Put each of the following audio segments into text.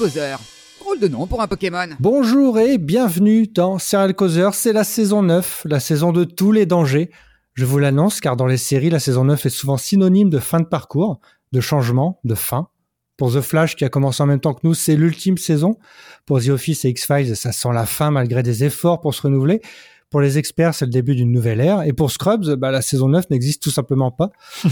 Causeur. Drôle de nom pour un Pokémon. Bonjour et bienvenue dans Serial Causeur, c'est la saison 9, la saison de tous les dangers. Je vous l'annonce car dans les séries, la saison 9 est souvent synonyme de fin de parcours, de changement, de fin. Pour The Flash, qui a commencé en même temps que nous, c'est l'ultime saison. Pour The Office et X-Files, ça sent la fin malgré des efforts pour se renouveler. Pour les experts, c'est le début d'une nouvelle ère. Et pour Scrubs, bah, la saison 9 n'existe tout simplement pas.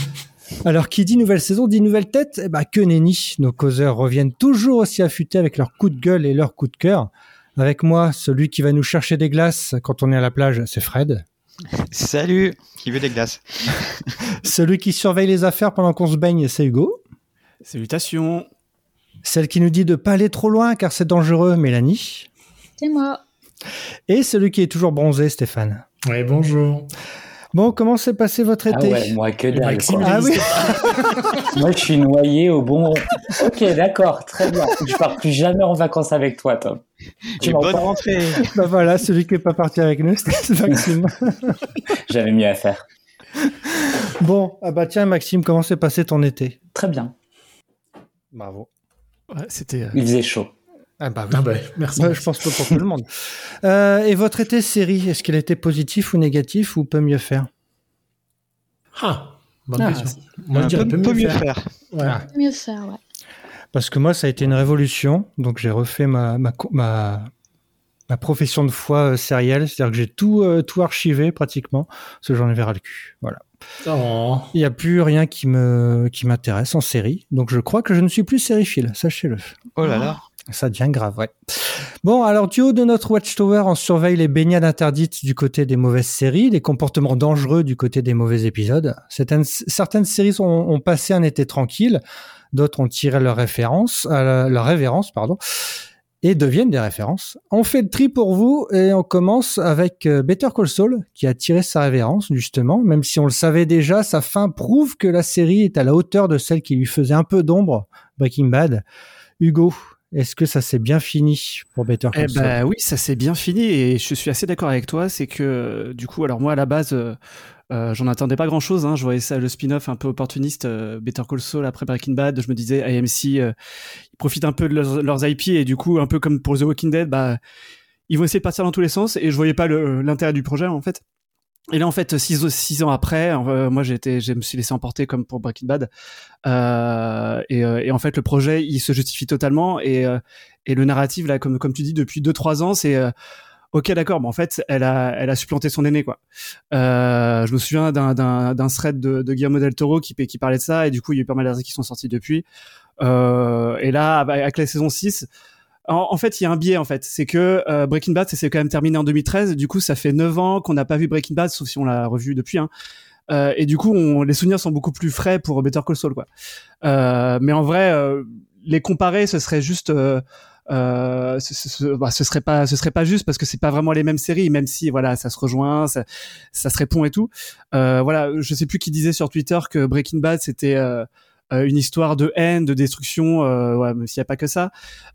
Alors, qui dit nouvelle saison dit nouvelle tête eh bah, Que nenni Nos causeurs reviennent toujours aussi affûtés avec leurs coups de gueule et leurs coups de cœur. Avec moi, celui qui va nous chercher des glaces quand on est à la plage, c'est Fred. Salut Qui veut des glaces? Celui qui surveille les affaires pendant qu'on se baigne, c'est Hugo. Salutations. Celle qui nous dit de pas aller trop loin car c'est dangereux, Mélanie. C'est moi. Et celui qui est toujours bronzé, Stéphane. Ouais, bonjour. Bon, comment s'est passé votre Ah été ouais, moi que dalle. Maxime, quoi. Ah oui Moi, je suis noyé au bon. Ok, d'accord, très bien. Je pars plus jamais en vacances avec toi, Tom. Tu Et bonne rentrée Bah voilà, celui qui est pas parti avec nous, c'était Maxime. J'avais mieux à faire. bon, ah bah tiens, Maxime, comment s'est passé ton été? Très bien. Bravo. Ouais, c'était. euh, Il faisait chaud. Ah bah oui. Ah bah, merci. Ouais, je pense pas pour tout le monde. Euh, et votre été série, est-ce qu'il a été positif ou négatif ou peut mieux faire? Ah, bonne Ah, question. Moi, je Un dirais peu, peut peu mieux faire. Ah. Mieux faire, ouais. Parce que moi, ça a été une révolution. Donc, j'ai refait ma, ma, ma, ma profession de foi euh, sérielle. C'est-à-dire que j'ai tout, euh, tout archivé pratiquement. Parce que j'en avais ras le cul. Voilà. Oh. Il n'y a plus rien qui me qui m'intéresse en série. Donc, je crois que je ne suis plus sériephile. Sachez-le. Oh là là. Ça devient grave, ouais. Bon, alors du haut de notre Watchtower, on surveille les baignades interdites du côté des mauvaises séries, les comportements dangereux du côté des mauvais épisodes. Certaines, certaines séries ont, ont passé un été tranquille, d'autres ont tiré leur référence, euh, leur révérence, pardon, et deviennent des références. On fait le tri pour vous et on commence avec euh, Better Call Saul, qui a tiré sa révérence, justement, même si on le savait déjà, sa fin prouve que la série est à la hauteur de celle qui lui faisait un peu d'ombre, Breaking Bad. Hugo, est-ce que ça s'est bien fini pour Better Call Eh Saul? ben oui, ça s'est bien fini et je suis assez d'accord avec toi. C'est que euh, du coup, alors moi à la base, euh, euh, j'en attendais pas grand chose. Hein, je voyais ça le spin-off un peu opportuniste, euh, Better Call Saul après Breaking Bad. Je me disais AMC, euh, ils profitent un peu de leurs, leurs IP et du coup, un peu comme pour The Walking Dead, bah ils vont essayer de partir dans tous les sens et je voyais pas le- l'intérêt du projet en fait. Et là, en fait, six, six ans après, euh, moi, été, je me suis laissé emporter comme pour Breaking Bad. Euh, et, euh, et en fait, le projet, il se justifie totalement. Et, euh, et le narratif, là, comme, comme tu dis, depuis deux, trois ans, c'est, euh, ok, d'accord, mais en fait, elle a, elle a supplanté son aîné, quoi. Euh, je me souviens d'un, d'un, d'un thread de, de Guillermo del Toro qui, qui parlait de ça. Et du coup, il y a eu pas mal d'articles qui sont sortis depuis. Euh, et là, avec la saison 6, en, en fait, il y a un biais en fait, c'est que euh, Breaking Bad, ça s'est quand même terminé en 2013. Du coup, ça fait 9 ans qu'on n'a pas vu Breaking Bad, sauf si on l'a revu depuis. Hein. Euh, et du coup, on, les souvenirs sont beaucoup plus frais pour Better Call Saul, quoi. Euh, mais en vrai, euh, les comparer, ce serait juste, euh, ce, ce- bah, ce serait pas, ce serait pas juste parce que c'est pas vraiment les mêmes séries, même si voilà, ça se rejoint, ça, ça se répond et tout. Euh, voilà, je sais plus qui disait sur Twitter que Breaking Bad c'était euh, euh, une histoire de haine, de destruction, euh, ouais, même s'il n'y a pas que ça,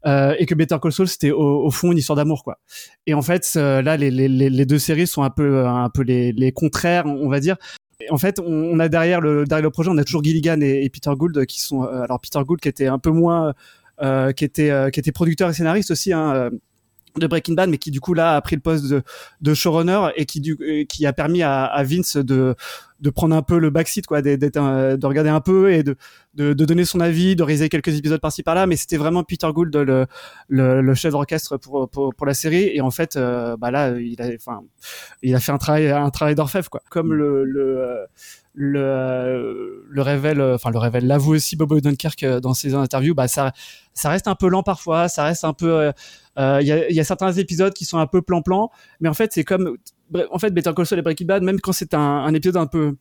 euh, et que Better Call Saul c'était au, au fond une histoire d'amour, quoi. Et en fait, là, les, les, les deux séries sont un peu, un peu les, les contraires, on va dire. En fait, on, a derrière le, derrière le projet, on a toujours Gilligan et, et Peter Gould qui sont, alors Peter Gould qui était un peu moins, qui était, euh, qui était producteur et scénariste aussi. Hein, euh, de Breaking Bad, mais qui du coup là a pris le poste de, de showrunner et qui du, euh, qui a permis à, à Vince de de prendre un peu le backseat quoi, d'être, de regarder un peu et de, de de donner son avis, de réaliser quelques épisodes par-ci par-là, mais c'était vraiment Peter Gould le le, le chef d'orchestre pour, pour pour la série et en fait euh, bah là il a enfin il a fait un travail un travail d'orfèvre quoi, comme le le euh, le, le révèle, euh, enfin le révèle, l'avoue aussi Bob Odenkirk euh, dans ses interviews, bah ça, ça reste un peu lent parfois, ça reste un peu, euh, euh, il y, a, y a certains épisodes qui sont un peu plan-plan, mais en fait c'est comme, en fait Better Call Saul et Breaking Bad, même quand c'est un, un épisode un peu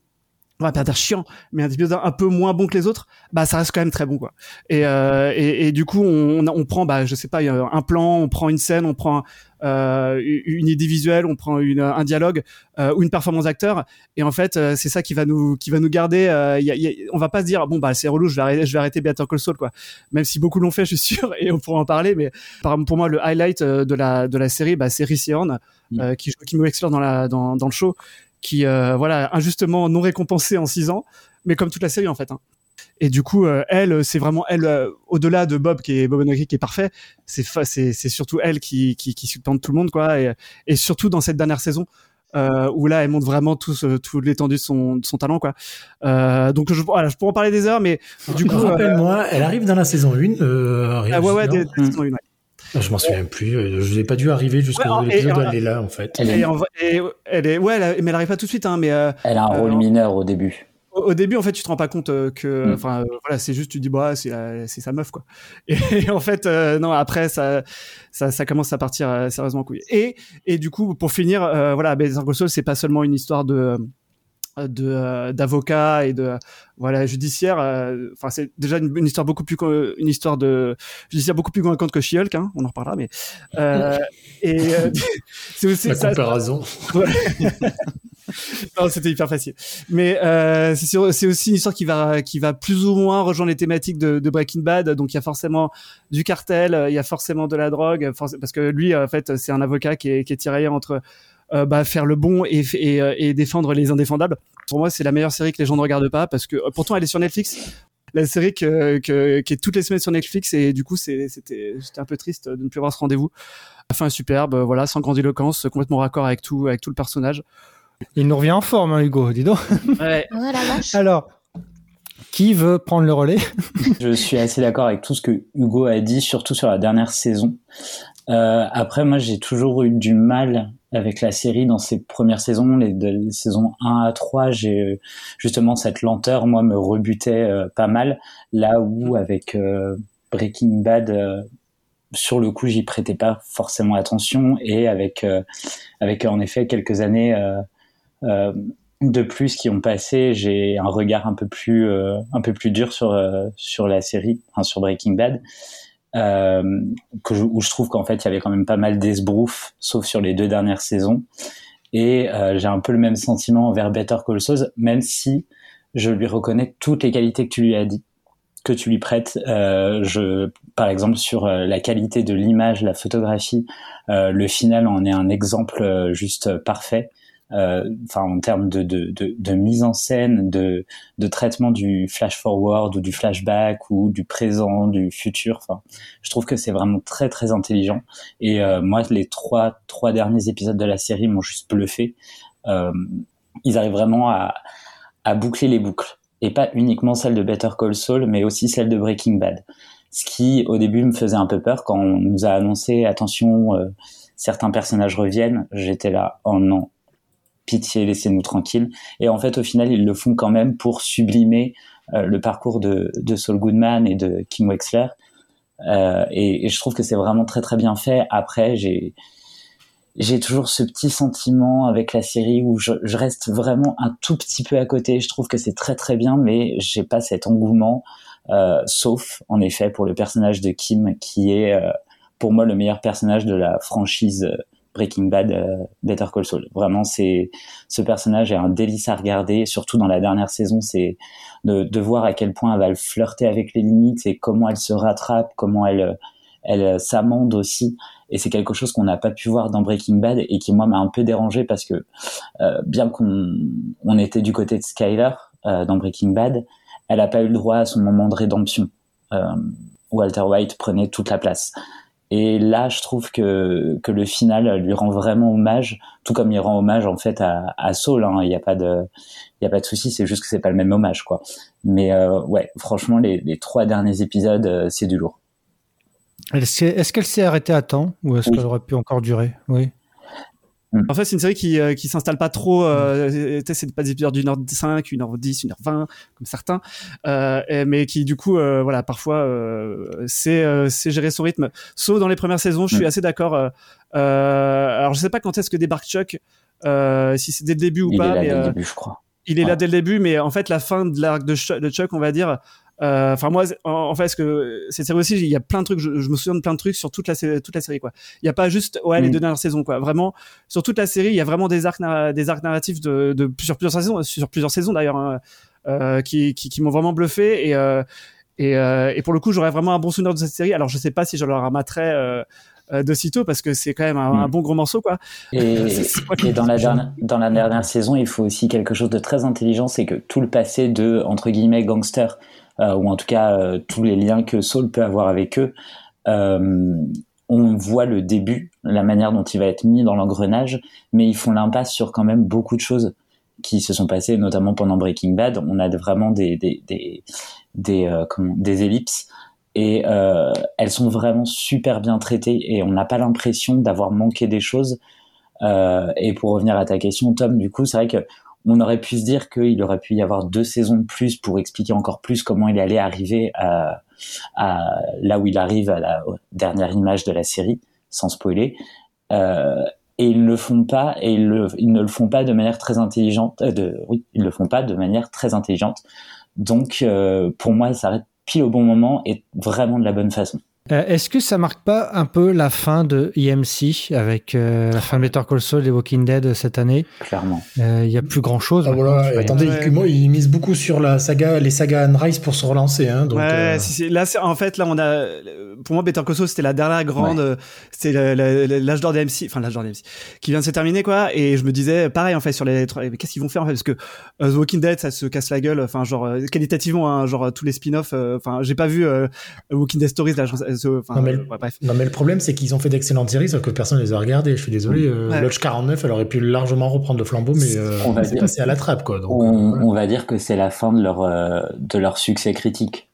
on va pas dire chiant, mais un épisode un peu moins bon que les autres, bah ça reste quand même très bon quoi. Et, euh, et, et du coup on, on prend, bah je sais pas, un plan, on prend une scène, on prend euh, une idée visuelle, on prend une, un dialogue euh, ou une performance d'acteur, et en fait euh, c'est ça qui va nous qui va nous garder. Euh, y a, y a, on va pas se dire bon bah c'est relou, je vais arrêter, je vais arrêter Better Call Saul quoi. Même si beaucoup l'ont fait, je suis sûr, et on pourra en parler. Mais par, pour moi le highlight euh, de la de la série, bah c'est Rhys Horn, euh, qui joue Kim Wexler dans la dans dans le show qui euh, voilà injustement non récompensé en six ans mais comme toute la série en fait hein. Et du coup, euh, elle, c'est vraiment elle, euh, au-delà de Bob qui est Bob Nugget qui est parfait, c'est fa- c'est c'est surtout elle qui qui, qui supplante tout le monde quoi. Et, et surtout dans cette dernière saison. Euh, où là elle montre vraiment tout, ce- tout l'étendue de son, de son talent quoi. Euh, donc je, voilà, je pourrais en parler des heures, mais du coup, euh, Rappelle-moi, elle arrive dans la saison 1. Euh, Ariel ah ouais ouais, des- des saisons une, ouais. Je m'en souviens plus. euh, Je n'ai pas dû arriver jusqu'au Ouais, et- épisode où elle est là, en fait. Elle est- Et, elle est, ouais, elle a- mais elle arrive pas tout de suite, hein, mais euh, Elle a un rôle Euh, mineur au début. au, au début, en fait, tu te rends pas compte euh, que, Mm. enfin, euh, voilà, c'est juste, tu dis, bah, c'est la- c'est sa meuf, quoi. Et, en fait, euh, non, après, ça, ça, ça commence à partir euh, sérieusement en couille. Et, et du coup, pour finir, euh, voilà, Better Call Saul, c'est pas seulement une histoire de de euh, d'avocat et de voilà judiciaire euh, enfin c'est déjà une, une histoire beaucoup plus une histoire de judiciaire beaucoup plus convaincante que She-Hulk hein, on en reparlera mais euh, et euh, c'est aussi La ça- comparaison. non, c'était hyper facile. Mais euh, c'est sûr- c'est aussi une histoire qui va qui va plus ou moins rejoindre les thématiques de, de Breaking Bad. Donc il y a forcément du cartel, euh, il y a forcément de la drogue, parce que lui en fait c'est un avocat qui est, qui est tiraillé entre euh, bah, faire le bon et, f- et, euh, et défendre les indéfendables. Pour moi c'est la meilleure série que les gens ne regardent pas parce que euh, pourtant elle est sur Netflix. La série que, que, qui est toutes les semaines sur Netflix et du coup c'était un peu triste de ne plus avoir ce rendez-vous. Fin superbe, voilà, sans grandiloquence, complètement raccord avec tout avec tout le personnage. Il nous revient en forme, hein, Hugo, dis donc. Ouais. Oh la vache. Alors, qui veut prendre le relais? Je suis assez d'accord avec tout ce que Hugo a dit, surtout sur la dernière saison. Euh, après, moi, j'ai toujours eu du mal avec la série dans ses premières saisons, les, saisons 1 à 3, j'ai euh, justement cette lenteur, moi, me rebutait euh, pas mal. Là où, avec euh, Breaking Bad, euh, sur le coup, j'y prêtais pas forcément attention, et avec, avec en effet quelques années de plus qui ont passé, j'ai un regard un peu plus euh, un peu plus dur sur euh, sur la série, enfin, sur Breaking Bad, que je- où je trouve qu'en fait il y avait quand même pas mal d'esbrouf, sauf sur les deux dernières saisons. Et euh, j'ai un peu le même sentiment envers Better Call Saul, même si je lui reconnais toutes les qualités que tu lui as dit, que tu lui prêtes. Euh, je, par exemple, sur euh, la qualité de l'image, la photographie, euh, le final en est un exemple euh, juste parfait euh, enfin en termes de, de, de, de mise en scène, de, de traitement du flash forward ou du flashback ou du présent, du futur. Enfin, je trouve que c'est vraiment très très intelligent. Et euh, moi, les trois trois derniers épisodes de la série m'ont juste bluffé. Euh, ils arrivent vraiment à, à boucler les boucles et pas uniquement celle de Better Call Saul, mais aussi celle de Breaking Bad. Ce qui au début me faisait un peu peur quand on nous a annoncé attention, euh, certains personnages reviennent. J'étais là, oh non, pitié, laissez-nous tranquilles. Et en fait, au final, ils le font quand même pour sublimer euh, le parcours de, Saul Goodman et de Kim Wexler. Euh, et, je trouve que c'est vraiment très très bien fait. Après, j'ai toujours ce petit sentiment avec la série où je, reste vraiment un tout petit peu à côté. Je trouve que c'est très très bien, mais j'ai pas cet engouement, euh, sauf en effet pour le personnage de Kim, qui est pour moi le meilleur personnage de la franchise Breaking Bad, euh, Better Call Saul. Vraiment, c'est ce personnage est un délice à regarder, surtout dans la dernière saison, c'est de, de voir à quel point elle va flirter avec les limites et comment elle se rattrape, comment elle elle s'amende aussi. Et c'est quelque chose qu'on n'a pas pu voir dans Breaking Bad et qui moi m'a un peu dérangé parce que euh, bien qu'on on était du côté de Skyler euh, dans Breaking Bad, elle n'a pas eu le droit à son moment de rédemption. Euh, Walter White prenait toute la place. Et là, je trouve que, que le final lui rend vraiment hommage, tout comme il rend hommage en fait à, à Saul. hein. Il n'y a pas de, il y a pas de souci. C'est juste que c'est pas le même hommage, quoi. Mais euh, ouais, franchement, les, les trois derniers épisodes, euh, c'est du lourd. Est-ce est-ce qu'elle s'est arrêtée à temps ou est-ce Oui. qu'elle aurait pu encore durer? Oui. En fait, c'est une série qui, euh, qui s'installe pas trop. Euh, c'est pas des épisodes d'une heure cinq, une heure dix, une heure vingt, comme certains, euh, et- mais qui du coup, euh, voilà, parfois, euh, c'est euh, c'est gérer son rythme. Sauf dans les premières saisons, je suis Mm. assez d'accord. euh, euh, alors, je sais pas quand est-ce que débarque Chuck, euh, si c'est dès le début ou Il pas, est là mais dès le euh, début, je crois. il est là dès le début, mais en fait, la fin de l'arc de Chuck, on va dire. Euh, Enfin moi, en, en fait, ce que cette série aussi, il y a plein de trucs. Je, je me souviens de plein de trucs sur toute la toute la série, quoi. Il y a pas juste ouais les Mm. deux dernières saisons, quoi. Vraiment, sur toute la série, il y a vraiment des arcs des arcs narratifs de, de sur plusieurs saisons, sur plusieurs saisons d'ailleurs, hein, euh, qui qui, qui m'ont vraiment bluffé et euh, et, euh, et pour le coup, j'aurais vraiment un bon souvenir de cette série. Alors, je sais pas si je le ramaterai euh, euh, de sitôt parce que c'est quand même un, Mm. un bon gros morceau, quoi. Et, et dans la dernière, dans la dernière saison, il faut aussi quelque chose de très intelligent, c'est que tout le passé de entre guillemets gangster ou en tout cas euh, tous les liens que Saul peut avoir avec eux, euh, on voit le début, la manière dont il va être mis dans l'engrenage, mais ils font l'impasse sur quand même beaucoup de choses qui se sont passées, notamment pendant Breaking Bad. On a vraiment des des des des, euh, comment, des ellipses et euh, elles sont vraiment super bien traitées et on n'a pas l'impression d'avoir manqué des choses. Euh, et pour revenir à ta question, Tom, du coup, c'est vrai que on aurait pu se dire qu'il aurait pu y avoir deux saisons de plus pour expliquer encore plus comment il allait arriver à, là où il arrive à la dernière image de la série, sans spoiler. Euh, et ils le font pas, et ils, ne le font pas de manière très intelligente. Euh, de, oui, ils le font pas de manière très intelligente. Donc, euh, pour moi, ça s'arrête pile au bon moment et vraiment de la bonne façon. Euh, Est-ce que ça marque pas un peu la fin de EMC avec euh, la fin de Better Call Saul et Walking Dead cette année? Clairement. Il y a plus grand chose. Ah voilà, et attendez, Ouais. il, moi, il mise beaucoup sur la saga, les sagas Anne Rice pour se relancer. Hein, donc, ouais, euh, si, si. là, en fait, là, on a, pour moi, Better Call Saul, c'était la dernière grande, euh, c'était l'âge d'or des MC, enfin, l'âge d'or des MC, qui vient de se terminer, quoi. Et je me disais, pareil, en fait, sur les, mais qu'est-ce qu'ils vont faire, en fait, parce que euh, The Walking Dead, ça se casse la gueule, enfin, genre, euh, qualitativement, hein, genre, euh, tous les spin-offs, euh, enfin, j'ai pas vu euh, Walking Dead Stories, là, je- euh, Non, mais- euh, ouais, bref. Non, mais le problème, c'est qu'ils ont fait d'excellentes séries, sauf que personne les a regardées. Je suis désolé. Euh, Ouais. Lodge 49, elle aurait pu largement reprendre le flambeau, mais euh, On va c'est dire- passé à la trappe, quoi. Donc, euh, On, voilà. on va dire que c'est la fin de leur euh, de leur succès critique.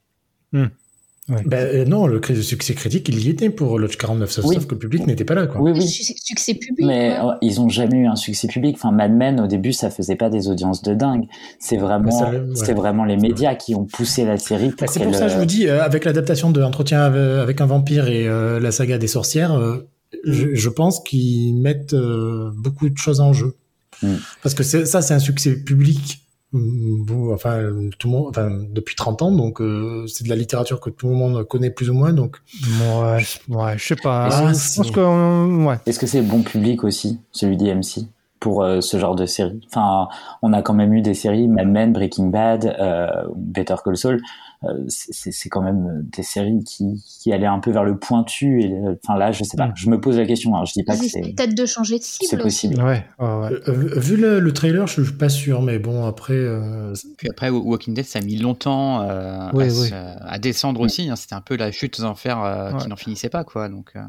Ben, euh, non, le cri- succès critique, il y était pour Lodge 49, sauf, Oui. sauf que le public n'était pas là, quoi. Oui, oui. Succès, public. Mais ouais. euh, ils ont jamais eu un succès public. Enfin, Mad Men au début, ça faisait pas des audiences de dingue. C'est vraiment, ouais. c'est vraiment les médias qui ont poussé la série Ben, c'est pour ça que je vous dis, euh, avec l'adaptation de Entretien avec, un vampire et euh, la saga des sorcières, euh, je, je pense qu'ils mettent euh, beaucoup de choses en jeu. Mm. Parce que ça, c'est un succès public. Enfin, tout le monde, enfin, depuis 30 ans, donc euh, c'est de la littérature que tout le monde connaît plus ou moins. Donc, Ouais, je- ouais, je sais pas. Ah, je si. pense que euh, ouais. Est-ce que c'est bon public aussi, celui d'IMC, pour euh, ce genre de série? Enfin, on a quand même eu des séries, Mad Men, Breaking Bad, euh, Better Call Saul. Euh, c'est- quand même des séries qui, qui allaient un peu vers le pointu. Et euh, enfin là, je sais pas. Mm. Je me pose la question. hein, je dis pas que c'est peut-être de changer de cible. c'est aussi. possible. Ouais, ouais, ouais. euh, vu le, le trailer, je suis pas sûr, mais bon, après, euh, Puis après, Walking Dead, ça a mis longtemps euh, à, oui. se- à descendre aussi. hein. C'était un peu la chute aux enfers euh, Ouais. qui n'en finissait pas, quoi. Donc, euh,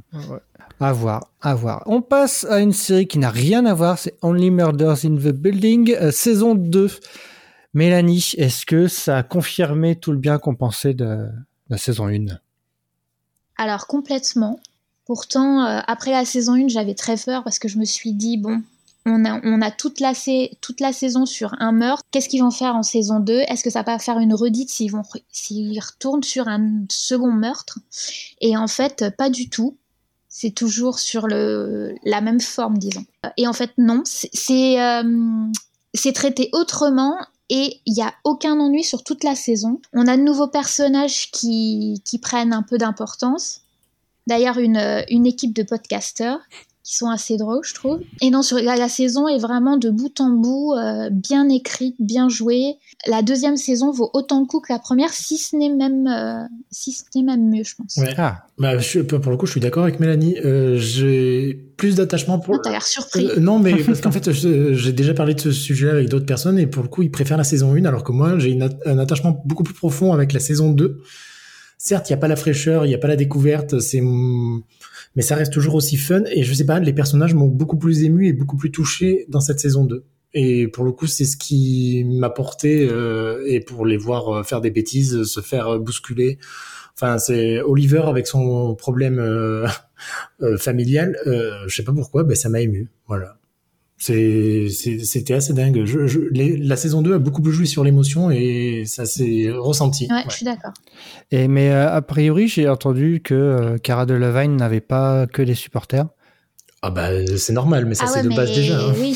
À voir, à voir. On passe à une série qui n'a rien à voir, c'est Only Murders in the Building, euh, saison 2. Mélanie, est-ce que ça a confirmé tout le bien qu'on pensait de la saison 1 Alors complètement. Pourtant, euh, après la saison 1, j'avais très peur parce que je me suis dit, bon, on a, on a toute, la, toute la saison sur un meurtre. Qu'est-ce qu'ils vont faire en saison 2 Est-ce que ça va faire une redite s'ils vont s'ils retournent sur un second meurtre? Et en fait, pas du tout. C'est toujours sur le, la même forme, disons. Et en fait, non. C'est c'est, euh, c'est traité autrement et il n'y a aucun ennui sur toute la saison. On a de nouveaux personnages qui, prennent un peu d'importance. D'ailleurs, une, euh, une équipe de podcasteurs qui sont assez drôles, je trouve. Et non, sur, la, la saison est vraiment de bout en bout, euh, bien écrite, bien jouée. La deuxième saison vaut autant le coup que la première, si ce n'est même, euh, si ce n'est même mieux, je pense. ouais. Ah, Bah, je suis- pour le coup, je suis d'accord avec Mélanie. Euh, j'ai plus d'attachement pour. Ah, T'as l'air surpris. Euh, non, mais parce qu'en fait, j'ai déjà parlé de ce sujet avec d'autres personnes et pour le coup, ils préfèrent la saison 1 alors que moi, j'ai une at- un attachement beaucoup plus profond avec la saison 2. Certes, il n'y a pas la fraîcheur, il n'y a pas la découverte, c'est mais ça reste toujours aussi fun et je sais pas, les personnages m'ont beaucoup plus ému et beaucoup plus touché dans cette saison 2. Et pour le coup, c'est ce qui m'a porté euh, et pour les voir euh, faire des bêtises, se faire euh, bousculer. Enfin, c'est Oliver avec son problème euh, euh, familial. Euh, je sais pas pourquoi, ben ça m'a ému. Voilà. C'est, c'est- c'était assez dingue. Je, je, les- la saison 2 a beaucoup plus joué sur l'émotion et ça s'est ressenti. Ouais, je suis d'accord. mais euh, a priori, j'ai entendu que euh, Cara Delevingne n'avait pas que des supporters. Ah bah c'est normal, mais ça ah c'est ouais, de mais base déjà. hein. oui,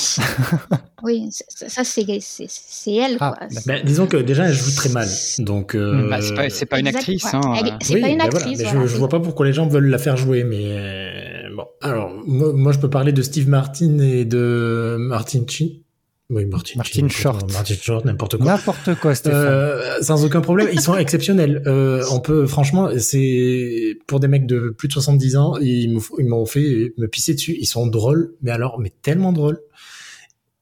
oui, ça, ça, c'est, c'est, c'est elle, Ah, quoi. Ben, disons que déjà elle joue très mal, donc. euh, bah, c'est pas, c'est pas une actrice. Hein, Elle- euh. C'est pas une voilà, actrice, je- voilà, je, vois pas pourquoi les gens veulent la faire jouer, mais euh, bon. Alors moi, moi, je peux parler de Steve Martin et de Martin Chin. Oui, Martin. Martin Chin, Short. Martin Short, n'importe quoi. N'importe quoi, Stéphane. Euh, sans aucun problème, ils sont exceptionnels. Euh, on peut, franchement, c'est pour des mecs de plus de 70 ans, ils m'ont fait me pisser dessus. Ils sont drôles, mais alors, mais tellement drôles.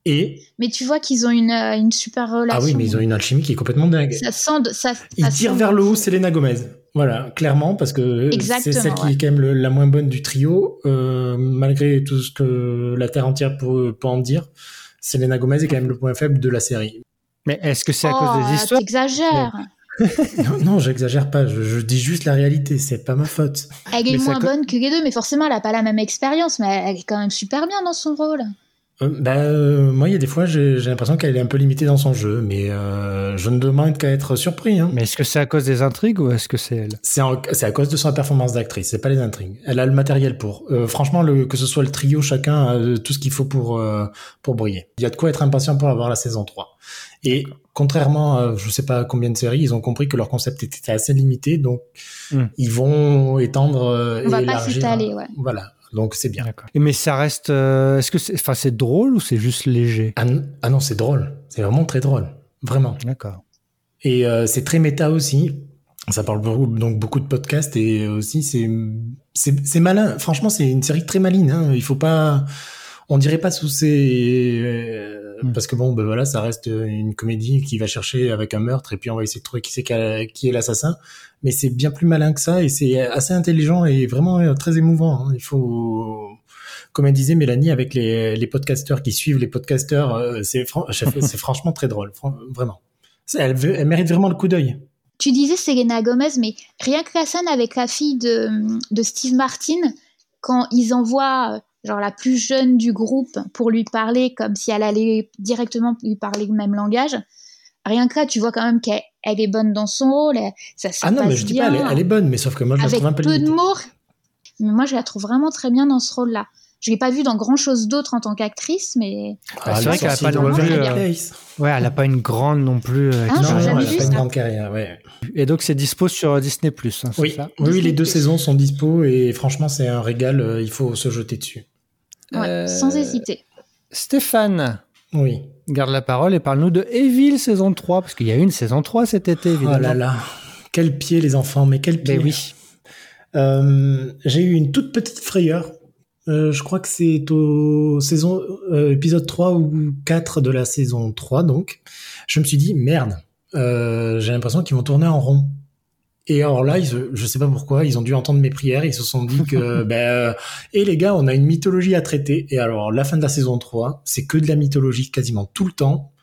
Et Mais tu vois qu'ils ont une, euh, une super relation. ah oui, mais ils ont une alchimie qui est complètement dingue. Ça sent, de- ça, Ils ça tirent sent- vers le haut Selena Gomez. Voilà, clairement, parce que c'est celle qui ouais. est quand même le- la moins bonne du trio, euh, malgré tout ce que la Terre entière peut, peut en dire. Selena Gomez est quand même le point faible de la série. Mais est-ce que c'est à oh, cause des histoires T'exagères. non, non, j'exagère pas, je, je dis juste la réalité, c'est pas ma faute. Elle est Mais moins bonne que les deux, mais forcément, elle a pas la même expérience, mais elle est quand même super bien dans son rôle. Euh, bah, euh, moi, il y a des fois, j'ai j'ai l'impression qu'elle est un peu limitée dans son jeu, mais euh, je ne demande qu'à être surpris. Hein. Mais est-ce que c'est à cause des intrigues ou est-ce que c'est elle? C'est en- c'est à cause de sa performance d'actrice, c'est pas les intrigues. Elle a le matériel pour. Euh, franchement, le, que ce soit le trio, chacun a euh, tout ce qu'il faut pour euh, pour briller. Il y a de quoi être impatient pour avoir la saison 3. Et contrairement à je sais pas combien de séries, ils ont compris que leur concept était assez limité, donc Hmm. ils vont étendre euh, On va et pas élargir. s'étaler, ouais. Voilà, donc c'est bien. Mais ça reste. euh, est-ce que c'est, enfin, c'est drôle ou c'est juste léger? Ah, ah non, c'est drôle, c'est vraiment très drôle, vraiment. D'accord. Et euh, c'est très méta aussi. Ça parle beaucoup, donc beaucoup de podcasts et aussi c'est malin. Franchement, c'est une série très maligne. Hein. Il faut pas, on dirait pas sous ces euh, Hmm. parce que bon, ben voilà, ça reste une comédie qui va chercher avec un meurtre et puis on va essayer de trouver qui c'est qu'a- qui est l'assassin. Mais c'est bien plus malin que ça et c'est assez intelligent et vraiment euh, très émouvant. hein. Il faut comme elle disait Mélanie, avec les, les podcasteurs qui suivent les podcasteurs, euh, c'est fran- c'est franchement très drôle, fran- vraiment. Elle, veut- elle mérite vraiment le coup d'œil. Tu disais Selena Gomez, mais rien que la scène avec la fille de, de Steve Martin, quand ils envoient euh, genre la plus jeune du groupe pour lui parler comme si elle allait directement lui parler le même langage, rien que là, tu vois quand même qu'elle elle est bonne dans son rôle, elle- ça se Ah non, passe mais je dis bien, pas, elle est, elle est bonne, mais sauf que moi je la trouve un peu peu de mots. Mais moi, je la trouve vraiment très bien dans ce rôle-là. Je l'ai pas vue dans grand chose d'autre en tant qu'actrice, mais Ah, c'est vrai qu'elle a sortie pas de non plus, euh. Ouais, elle a pas une grande non plus. euh, Ah, Non, elle a vu pas une grande carrière, ouais. Et donc c'est dispo sur Disney Plus. Hein, Oui, ça? Oui, les deux saisons sont dispo et franchement c'est un régal, euh, il faut se jeter dessus. Ouais, Euh, sans hésiter. Stéphane, Oui. garde la parole et parle-nous de Evil saison 3, parce qu'il y a eu une saison 3 cet été, Oh évidemment. là là, quel pied les enfants, mais quel pied. Mais oui. Euh, j'ai eu une toute petite frayeur. Euh, je crois que c'est au saison euh, épisode 3 ou 4 de la saison 3 donc. Je me suis dit merde, euh, j'ai l'impression qu'ils vont tourner en rond. Et alors là, ils, je sais pas pourquoi, ils ont dû entendre mes prières, ils se sont dit que ben euh, et les gars, on a une mythologie à traiter. Et alors la fin de la saison 3, c'est que de la mythologie quasiment tout le temps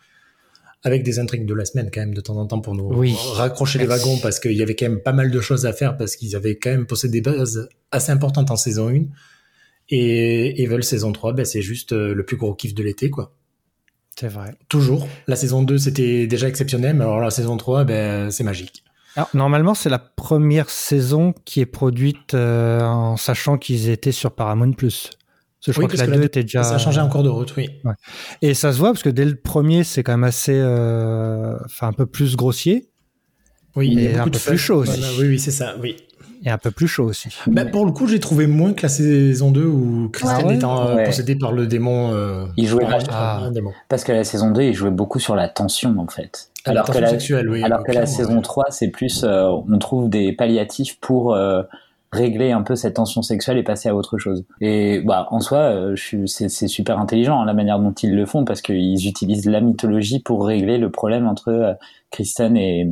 avec des intrigues de la semaine quand même de temps en temps pour nous Oui. raccrocher les wagons parce qu'il y avait quand même pas mal de choses à faire parce qu'ils avaient quand même posé des bases assez importantes en saison 1 et Evil saison 3 ben c'est juste euh, le plus gros kiff de l'été quoi. C'est vrai. toujours. La saison 2 c'était déjà exceptionnel mais alors la saison 3 ben c'est magique Alors, normalement, c'est la première saison qui est produite euh, en sachant qu'ils étaient sur Paramount+. Que je Oui, crois que la que 2 la était déjà... ça a changé en cours de route oui. Et ça se voit parce que dès le premier, c'est quand même assez... euh, Enfin, un peu plus grossier. Oui Et un de peu plus chaud aussi. Voilà, oui oui c'est ça oui et un peu plus chaud aussi. Ben, pour le coup j'ai trouvé moins que la saison 2 où Christine Ah ouais Ouais. possédée par le démon euh, Il jouait par Ah. un démon Parce que la saison 2, il jouait beaucoup sur la tension, en fait. Ah, alors que la, sexuelle, oui, alors que la clairement, saison ouais. 3, c'est plus, euh, on trouve des palliatifs pour euh, régler un peu cette tension sexuelle et passer à autre chose. Et bah, en soi, c'est super intelligent hein, la manière dont ils le font parce qu'ils utilisent la mythologie pour régler le problème entre Kristen et,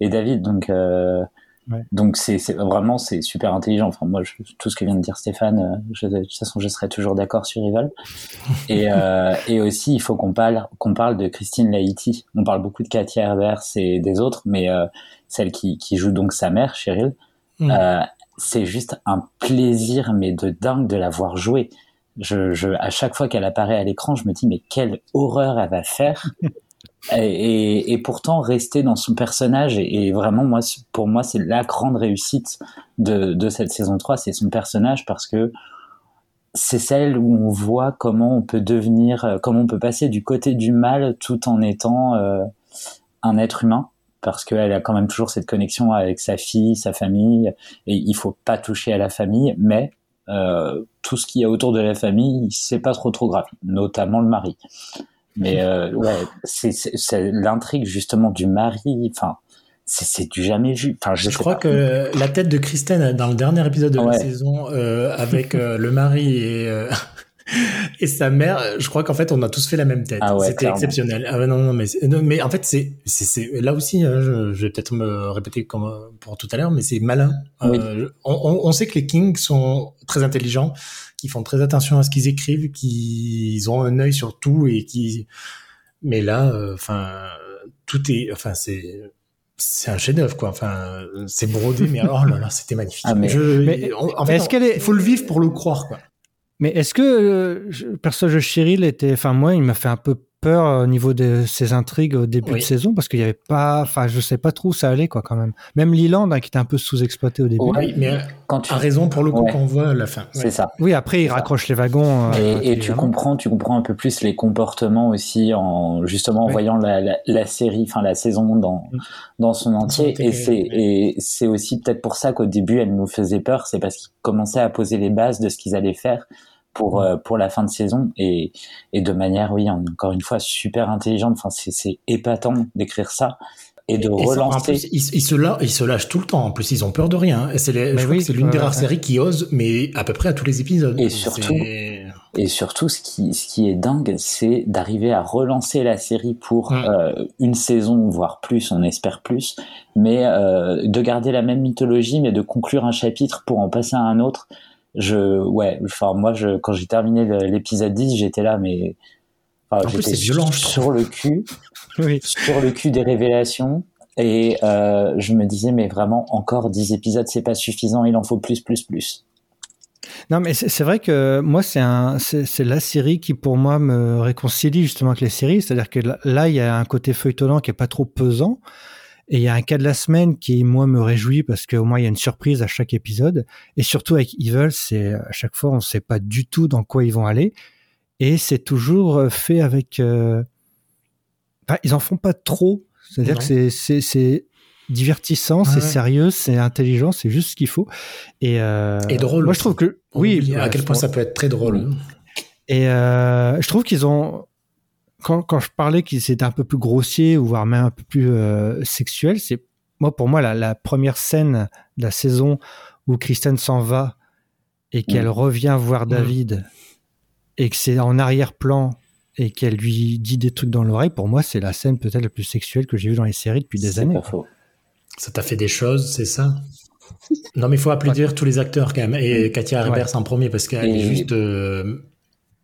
et David. Donc, euh, Ouais. donc c'est c'est- vraiment c'est super intelligent. Enfin, moi, je- tout ce que vient de dire Stéphane, euh, je- de toute façon, je serais toujours d'accord sur Rival. Et, euh, et aussi, il faut qu'on parle, qu'on parle de Christine Laïti. On parle beaucoup de Katia Herbers et des autres, mais euh, celle qui, qui joue donc sa mère, Cheryl, Mm. euh, c'est juste un plaisir, mais de dingue de la voir jouer. Je, je, à chaque fois qu'elle apparaît à l'écran, je me dis, mais quelle horreur elle va faire. et, pourtant, rester dans son personnage, et, vraiment, moi, pour moi, c'est la grande réussite de, de cette saison 3, c'est son personnage, parce que c'est celle où on voit comment on peut devenir, euh, comment on peut passer du côté du mal tout en étant euh, un être humain, parce qu'elle a quand même toujours cette connexion avec sa fille, sa famille, et il faut pas toucher à la famille, mais euh, tout ce qu'il y a autour de la famille, c'est pas trop trop grave, notamment le mari. Mais euh, ouais, c'est c'est- c'est l'intrigue justement du mari, enfin, c'est c'est du jamais vu. Enfin, je, Je crois pas. que la tête de Kristen dans le dernier épisode de la saison, euh, avec euh, le mari et, euh, et sa mère, je crois qu'en fait, on a tous fait la même tête. Ah ouais, C'était exceptionnel. Ah ouais, non, non, mais, non, mais en fait, c'est, c'est, c'est- là aussi, hein, je, je vais peut-être me répéter comme pour tout à l'heure, mais c'est malin. Oui. Euh, on, on- on sait que les Kings sont très intelligents, qu'ils font très attention à ce qu'ils écrivent, qu'ils ont un œil sur tout et qui, mais là, euh, enfin, tout est, enfin, c'est, c'est un chef-d'œuvre, quoi. Enfin, c'est brodé, mais alors, oh là là, c'était magnifique. Ah, mais- Je- Mais- en, fait, est-ce qu'elle est- il faut le vivre pour le croire, quoi. Mais est-ce que euh, je- le personnage de Cheryl était, enfin moi, il m'a fait un peu peur euh, au niveau de ses intrigues au début Oui. de saison parce qu'il y avait pas, enfin je sais pas trop où ça allait quoi quand même. Même Leland hein, qui était un peu sous-exploité au début. Oui, mais Quand tu... a raison pour le coup Ouais. quand on voit la fin. C'est Ouais. ça. Oui, après il ça. raccroche les wagons. euh, Et, et tu comprends, tu comprends un peu plus les comportements aussi en justement en Oui. voyant la, la, la série, enfin la saison dans Mm. dans son entier. Et c'est et c'est aussi peut-être pour ça qu'au début elle nous faisait peur, c'est parce qu'ils commençaient à poser les bases de ce qu'ils allaient faire pour euh, pour la fin de saison et et de manière oui encore une fois super intelligente. Enfin c'est c'est épatant d'écrire ça et de Et relancer. plus, ils, ils se lâchent, ils se lâchent tout le temps. En plus, ils ont peur de rien. Et c'est oui, l'une des rares ouais. séries qui ose, mais à peu près à tous les épisodes. Et surtout, Et surtout, ce qui, ce qui est dingue, c'est d'arriver à relancer la série pour euh, une saison, voire plus, on espère plus, mais euh, de garder la même mythologie, mais de conclure un chapitre pour en passer à un autre. Je, ouais, enfin moi, je, quand j'ai terminé l'épisode 10, j'étais là, mais enfin, En j'étais c'est violent, sur le cul, Oui. sur le cul des révélations. Et euh, je me disais, mais vraiment, encore 10 épisodes, c'est pas suffisant, il en faut plus, plus, plus. Non, mais c'est vrai que moi, c'est un, c'est la série qui pour moi me réconcilie justement avec les séries. C'est-à-dire que là- là, il y a un côté feuilletonnant qui est pas trop pesant. Et il y a un cas de la semaine qui, moi, me réjouit parce qu'au moins, il y a une surprise à chaque épisode. Et surtout avec Evil, c'est à chaque fois, on sait pas du tout dans quoi ils vont aller. Et c'est toujours euh, fait avec... Euh... Enfin, ils en font pas trop. C'est-à-dire que c'est- divertissant, c'est sérieux, c'est intelligent, c'est juste ce qu'il faut. Et, euh, Et drôle Moi, je trouve que... Oui, à quel point ça peut être très drôle. et euh, je trouve qu'ils ont, quand, quand je parlais qu'ils étaient un peu plus grossiers ou voire même un peu plus euh, sexuels, c'est moi pour moi la, la première scène de la saison où Kristen s'en va et qu'elle revient voir David et que c'est en arrière-plan et qu'elle lui dit des trucs dans l'oreille, pour moi c'est la scène peut-être la plus sexuelle que j'ai vue dans les séries depuis des années. pas faux. Ça t'a fait des choses, c'est ça? Non, mais il faut applaudir tous les acteurs quand même. Et Katia Ouais. Herbers en premier parce qu'elle Et- est juste euh,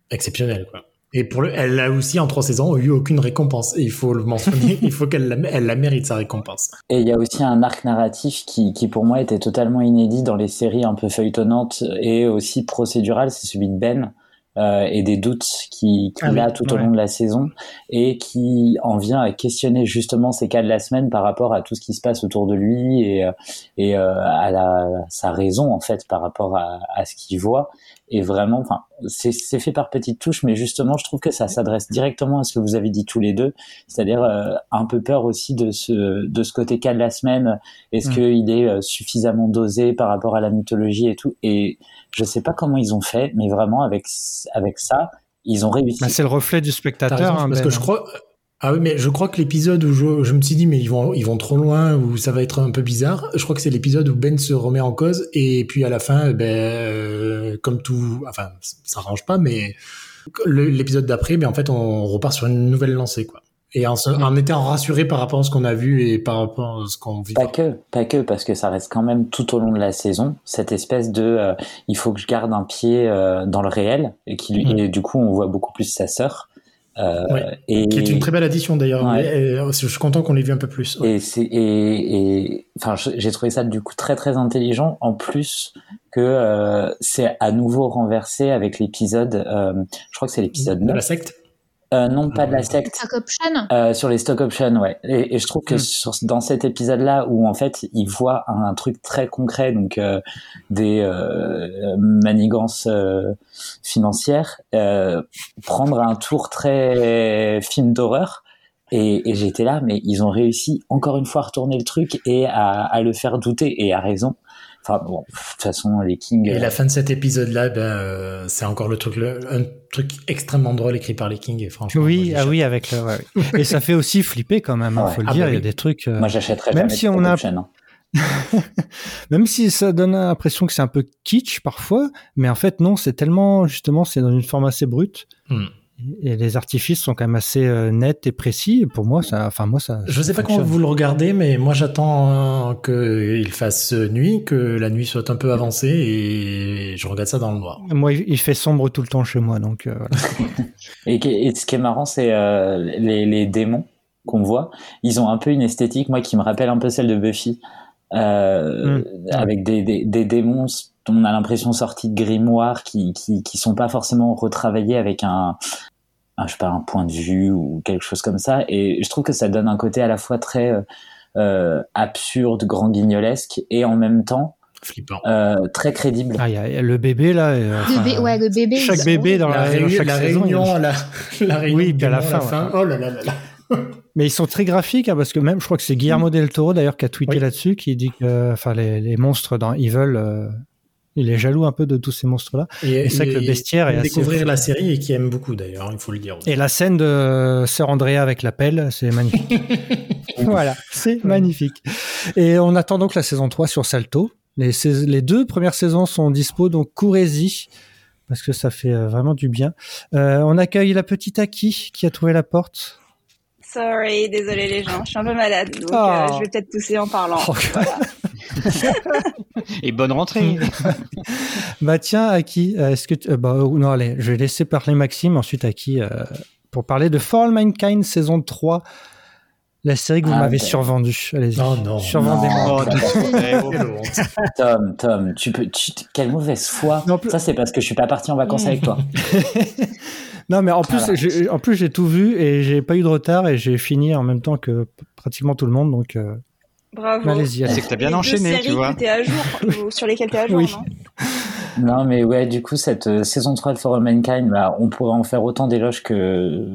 exceptionnelle. Quoi. Et pour le, elle a aussi en trois saisons eu aucune récompense. Et il faut le mentionner. il faut qu'elle la, elle la mérite sa récompense. Et il y a aussi un arc narratif qui, qui pour moi était totalement inédit dans les séries un peu feuilletonnantes et aussi procédurales, c'est celui de Ben euh, et des doutes qu'il qu'il Ah oui, a tout au ouais. long de la saison et qui en vient à questionner justement ces cas de la semaine par rapport à tout ce qui se passe autour de lui et, euh, et euh, à la, sa raison en fait par rapport à, à ce qu'il voit. Et vraiment, enfin, c'est c'est fait par petites touches, mais justement, je trouve que ça s'adresse directement à ce que vous avez dit tous les deux, c'est-à-dire euh, un peu peur aussi de ce de ce côté cas de la semaine. Est-ce Mm. qu'il est euh, suffisamment dosé par rapport à la mythologie et tout? Et je sais pas comment ils ont fait, mais vraiment avec avec ça, ils ont réussi. Bah, c'est le reflet du spectateur. raison, hein, parce Ben. que je crois. Ah oui, mais je crois que l'épisode où je, je me suis dit, mais ils vont, ils vont trop loin, ou ça va être un peu bizarre. Je crois que c'est l'épisode où Ben se remet en cause, et puis à la fin, ben, euh, comme tout, enfin, ça arrange pas, mais l'épisode d'après, ben, en fait, on repart sur une nouvelle lancée, quoi. Et en, se- en étant rassuré par rapport à ce qu'on a vu et par rapport à ce qu'on vit. Pas que, pas que, parce que ça reste quand même tout au long de la saison cette espèce de, euh, il faut que je garde un pied euh, dans le réel et qui Mhm. et du coup on voit beaucoup plus sa sœur. Euh, et, Qui est une très belle addition d'ailleurs. Ouais. euh, je suis content qu'on l'ait vu un peu plus. Ouais. Et c'est et, et enfin j'ai trouvé ça du coup très très intelligent en plus que euh, c'est à nouveau renversé avec l'épisode euh, je crois que c'est l'épisode De 9 la secte. Euh, non pas de la Ouais. secte Stock option? Euh, sur les stock options, ouais. Et, et je trouve que Hmm. sur, dans cet épisode-là, où en fait, il voit un, un truc très concret, donc euh, des euh, manigances euh, financières, euh, prendre un tour très film d'horreur. Et, et j'étais là, mais ils ont réussi encore une fois à retourner le truc et à, à le faire douter, et à raison. Enfin bon, de toute façon, les Kings. Et euh, la fin de cet épisode-là, ben, euh, c'est encore le truc, le- un truc extrêmement drôle écrit par les Kings, et franchement. Oui, ah oui, avec le. ouais, oui. Et ça fait aussi flipper quand même. Il Ouais. faut le Ah dire. bah il y a des trucs. euh, moi, j'achèterais même si on a- hein. Même si ça donne l'impression que c'est un peu kitsch parfois, mais en fait non, c'est tellement justement c'est dans une forme assez brute. Hmm. Et les artifices sont quand même assez euh, nets et précis. Et pour moi, ça, enfin moi ça. Je sais pas comment vous le regardez, mais moi j'attends euh, qu'il fasse nuit, que la nuit soit un peu avancée, et je regarde ça dans le noir. Moi, il fait sombre tout le temps chez moi, donc euh, voilà. Et, ce qui est marrant, c'est euh, les, les démons qu'on voit. Ils ont un peu une esthétique, moi, qui me rappelle un peu celle de Buffy, euh, Mm. avec des, des, des démons dont on a l'impression sortis de grimoires qui, qui qui sont pas forcément retravaillés avec un, un je sais pas un point de vue ou quelque chose comme ça. Et je trouve que ça donne un côté à la fois très euh, euh, absurde, grand guignolesque, et en même temps Flippant. euh, très crédible. Ah, il y, a il y a le bébé là. et, euh, Le, enfin, bé- ouais, le bébé. chaque bébé dans La, la, dans réu- chaque la saison, il y a- réunion, la, la réunion, Oui, puis à la fin, ouais. Oh là là là là. Mais ils sont très graphiques hein, parce que même, je crois que c'est Guillermo del Toro d'ailleurs qui a tweeté Oui. là-dessus, qui dit que, enfin, les, les monstres dans Evil, euh, il est jaloux un peu de tous ces monstres-là. Et, c'est vrai que le et- bestiaire est et assez découvrir fou. la série et qui aime beaucoup d'ailleurs, il faut le dire. aussi. Et la scène de Sœur Andrea avec la pelle, c'est magnifique. voilà, c'est magnifique. Et on attend donc la saison 3 sur Salto. Les, sais- les deux premières saisons sont dispo, donc courez-y, parce que ça fait euh, vraiment du bien. Euh, on accueille la petite Aki qui a trouvé la porte. Sorry, désolé les gens, je suis un peu malade, donc Oh. euh, je vais peut-être tousser en parlant. Oh, Et bonne rentrée. Bah tiens, Aki, euh, est-ce que tu... euh, bah euh, non allez, je vais laisser parler Maxime ensuite Aki euh, pour parler de For All Mankind saison 3, la série que vous Ah, m'avez survendue. Allez-y. Non, non. Survendez-moi. Non. Oh. Tom, Tom, tu peux, tu- quelle mauvaise foi. Non, plus- Ça, c'est parce que je suis pas parti en vacances avec toi. Non mais en plus Voilà. j'ai en plus j'ai tout vu et j'ai pas eu de retard et j'ai fini en même temps que pratiquement tout le monde donc euh, Bravo. C'est que t'as bien Les enchaîné, tu vois. que t'es à jour, ou sur lesquelles t'es à jour, Oui. non Non, mais ouais, du coup, cette euh, saison 3 de For All Mankind, bah, on pourrait en faire autant d'éloges que,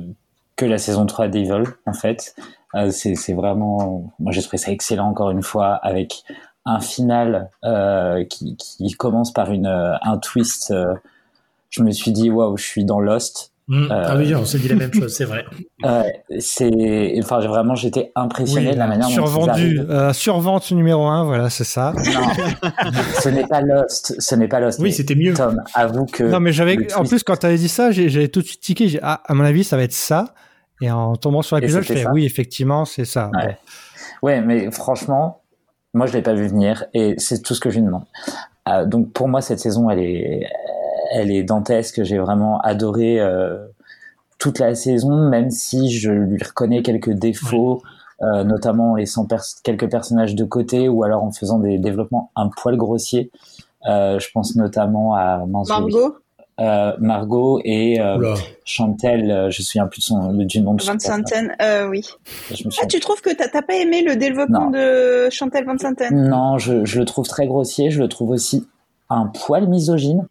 que la saison 3 d'Evil, en fait. Euh, c'est, vraiment, moi, j'ai trouvé ça excellent, encore une fois, avec un final, euh, qui, qui commence par une, un twist, euh, je me suis dit, waouh, je suis dans Lost. Mm. Euh, Ah oui, on se dit la même chose, c'est vrai. C'est, enfin, j'ai- vraiment, j'étais impressionné Oui, de la manière dont ils survendu, euh, survente numéro 1, voilà, c'est ça. Non, ce n'est pas Lost, ce n'est pas Lost. Oui, c'était mieux. Tom, avoue que. Non mais j'avais en plus quand tu avais dit ça, j'ai tout de suite tiqué, j'ai ah à mon avis ça va être ça et en tombant sur l'épisode, je fais oui, effectivement, c'est ça. Ouais. Ouais, mais franchement, moi je l'ai pas vu venir et c'est tout ce que je lui demande. Euh, donc pour moi cette saison elle est, elle est dantesque. J'ai vraiment adoré euh, toute la saison, même si je lui reconnais quelques défauts, euh, notamment en laissant pers- quelques personnages de côté ou alors en faisant des développements un poil grossiers. Euh, je pense notamment à. Margot, Euh, Margot et euh. Chantel. euh, je me souviens plus de son, du nom de euh, oui. Ah, tu trouves que t'as pas aimé le développement Non. de Chantal Van Santen Non, je, je le trouve très grossier. Je le trouve aussi un poil misogyne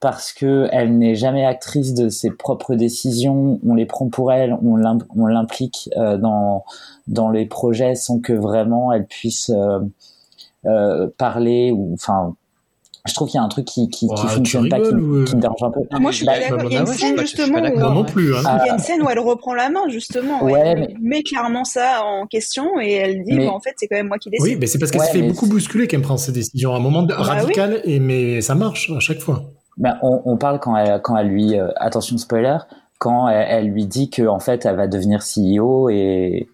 parce que elle n'est jamais actrice de ses propres décisions. On les prend pour elle, on l'im- on l'implique euh, dans dans les projets sans que vraiment elle puisse euh, euh, parler ou enfin. Je trouve qu'il y a un truc qui qui, tu fonctionne pas, qui, rigoles ou, qui me dérange un peu. Moi, je suis Bah, pas d'accord. bah, Il y a une bah, scène, pas justement, où, non plus. Hein. il y a une scène où elle reprend la main, justement. Ouais, elle mais- met clairement ça en question et elle dit, Mais- bah, en fait, c'est quand même moi qui décide. Oui, mais c'est parce qu'elle Ouais, se fait beaucoup bousculer qu'elle prend ses décisions à un moment Bah radical, et, mais ça marche à chaque fois. Ben, on, on parle quand elle, quand elle lui, euh, attention spoiler, quand elle, elle lui dit que en fait elle va devenir CEO et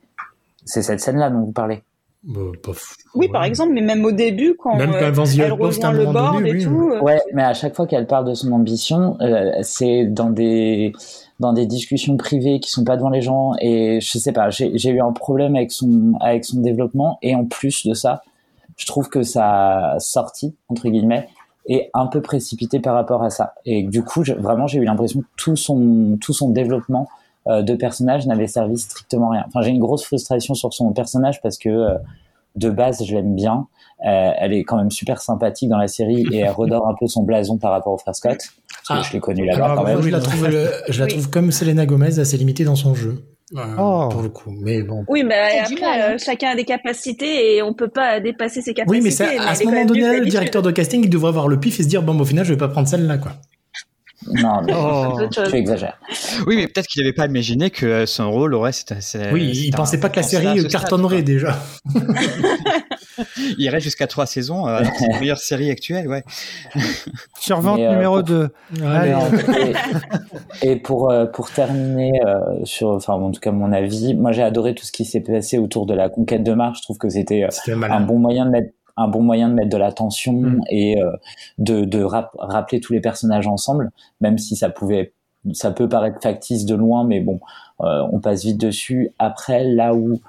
c'est cette scène-là dont vous parlez. Bah, pof. Oui, par exemple, mais même au début, quand Même euh, quand elle rejoint un le board donné, et oui. tout. Ouais, mais à chaque fois qu'elle parle de son ambition, euh, c'est dans des dans des discussions privées qui sont pas devant les gens et je sais pas, j'ai j'ai eu un problème avec son avec son développement et en plus de ça, je trouve que sa sortie entre guillemets est un peu précipitée par rapport à ça et du coup, je- vraiment j'ai eu l'impression que tout son tout son développement euh, de personnage n'avait servi strictement rien. Enfin, j'ai une grosse frustration sur son personnage parce que euh, de base, je l'aime bien. Euh, elle est quand même super sympathique dans la série et elle redore un peu son blason par rapport au frère Scott. Parce que Ah. je l'ai connu là-bas Alors, quand même. je la trouve, euh, je la Oui. trouve comme Selena Gomez, assez limitée dans son jeu. Euh, Oh. Pour le coup. Mais bon. Oui, mais après, mal, hein. euh, chacun a des capacités et on peut pas dépasser ses capacités. Oui, mais ça, mais à ce moment donné, le directeur de casting, il devrait avoir le pif et se dire, bon, au final, je vais pas prendre celle-là, quoi. Non, mais Oh. C'est autre chose. tu exagères. Oui, mais peut-être qu'il n'avait pas imaginé que euh, son rôle aurait. Oui, il pensait pas que la série cartonnerait déjà. Il reste jusqu'à trois saisons. Euh, c'est la meilleure série actuelle, ouais. Survente euh, numéro pour- 2. Mais en fait, et, et pour euh, pour terminer euh, sur enfin en tout cas mon avis moi j'ai adoré tout ce qui s'est passé autour de la conquête de Mars je trouve que c'était euh, un bon moyen de mettre un bon moyen de mettre de la tension Mm. et euh, de de rap- rappeler tous les personnages ensemble même si ça pouvait ça peut paraître factice de loin mais bon euh, on passe vite dessus après là où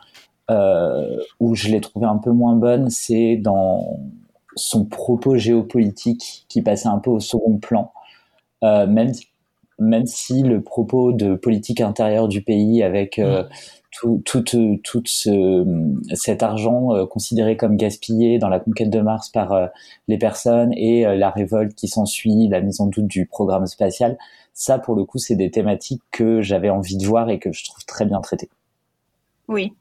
euh, où je l'ai trouvé un peu moins bonne c'est dans son propos géopolitique qui passait un peu au second plan euh, même même si le propos de politique intérieure du pays avec euh, tout, tout, euh, tout ce, cet argent euh, considéré comme gaspillé dans la conquête de Mars par les personnes et la révolte qui s'ensuit, la mise en doute du programme spatial, ça pour le coup c'est des thématiques que j'avais envie de voir et que je trouve très bien traitées. Oui.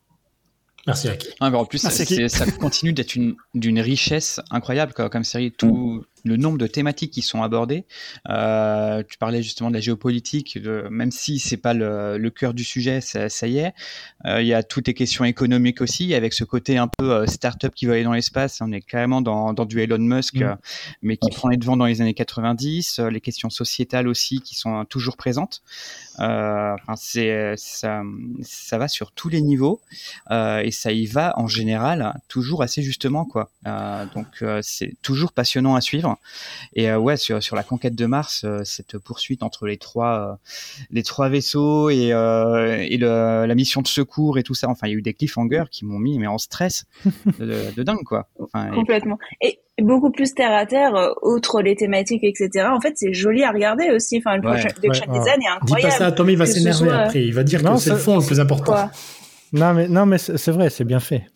Merci, Aki. En plus, Merci, ça continue d'être une- d'une richesse incroyable quoi, comme série. Tout le nombre de thématiques qui sont abordées. Euh, tu parlais justement de la géopolitique, de- même si c'est pas le, le cœur du sujet, ça, ça y est. Euh, Il y a toutes les questions économiques aussi, avec ce côté un peu euh, start-up qui va aller dans l'espace. On est carrément dans, dans du Elon Musk, Mm. euh, mais qui prend les devants dans les années 90. euh, les questions sociétales aussi qui sont toujours présentes. Enfin, c'est ça, ça va sur tous les niveaux et ça y va en général toujours assez justement quoi. Donc c'est toujours passionnant à suivre. Et euh, ouais sur, sur la conquête de Mars, euh, cette poursuite entre les trois euh, les trois vaisseaux et, euh, et le, la mission de secours et tout ça. Enfin il y a eu des cliffhangers qui m'ont mis mais en stress de, de dingue quoi. Enfin, Complètement. Et beaucoup plus terre à terre, outre les thématiques, etc. En fait, c'est joli à regarder aussi. Enfin, le Ouais. prochain, le Ouais, prochain ouais. design est Dis pas incroyable. ça à Tommy, il va s'énerver soit- après. Il va dire Non, que c'est le fond le plus important. Quoi Non, mais, non, mais c'est vrai, c'est bien fait.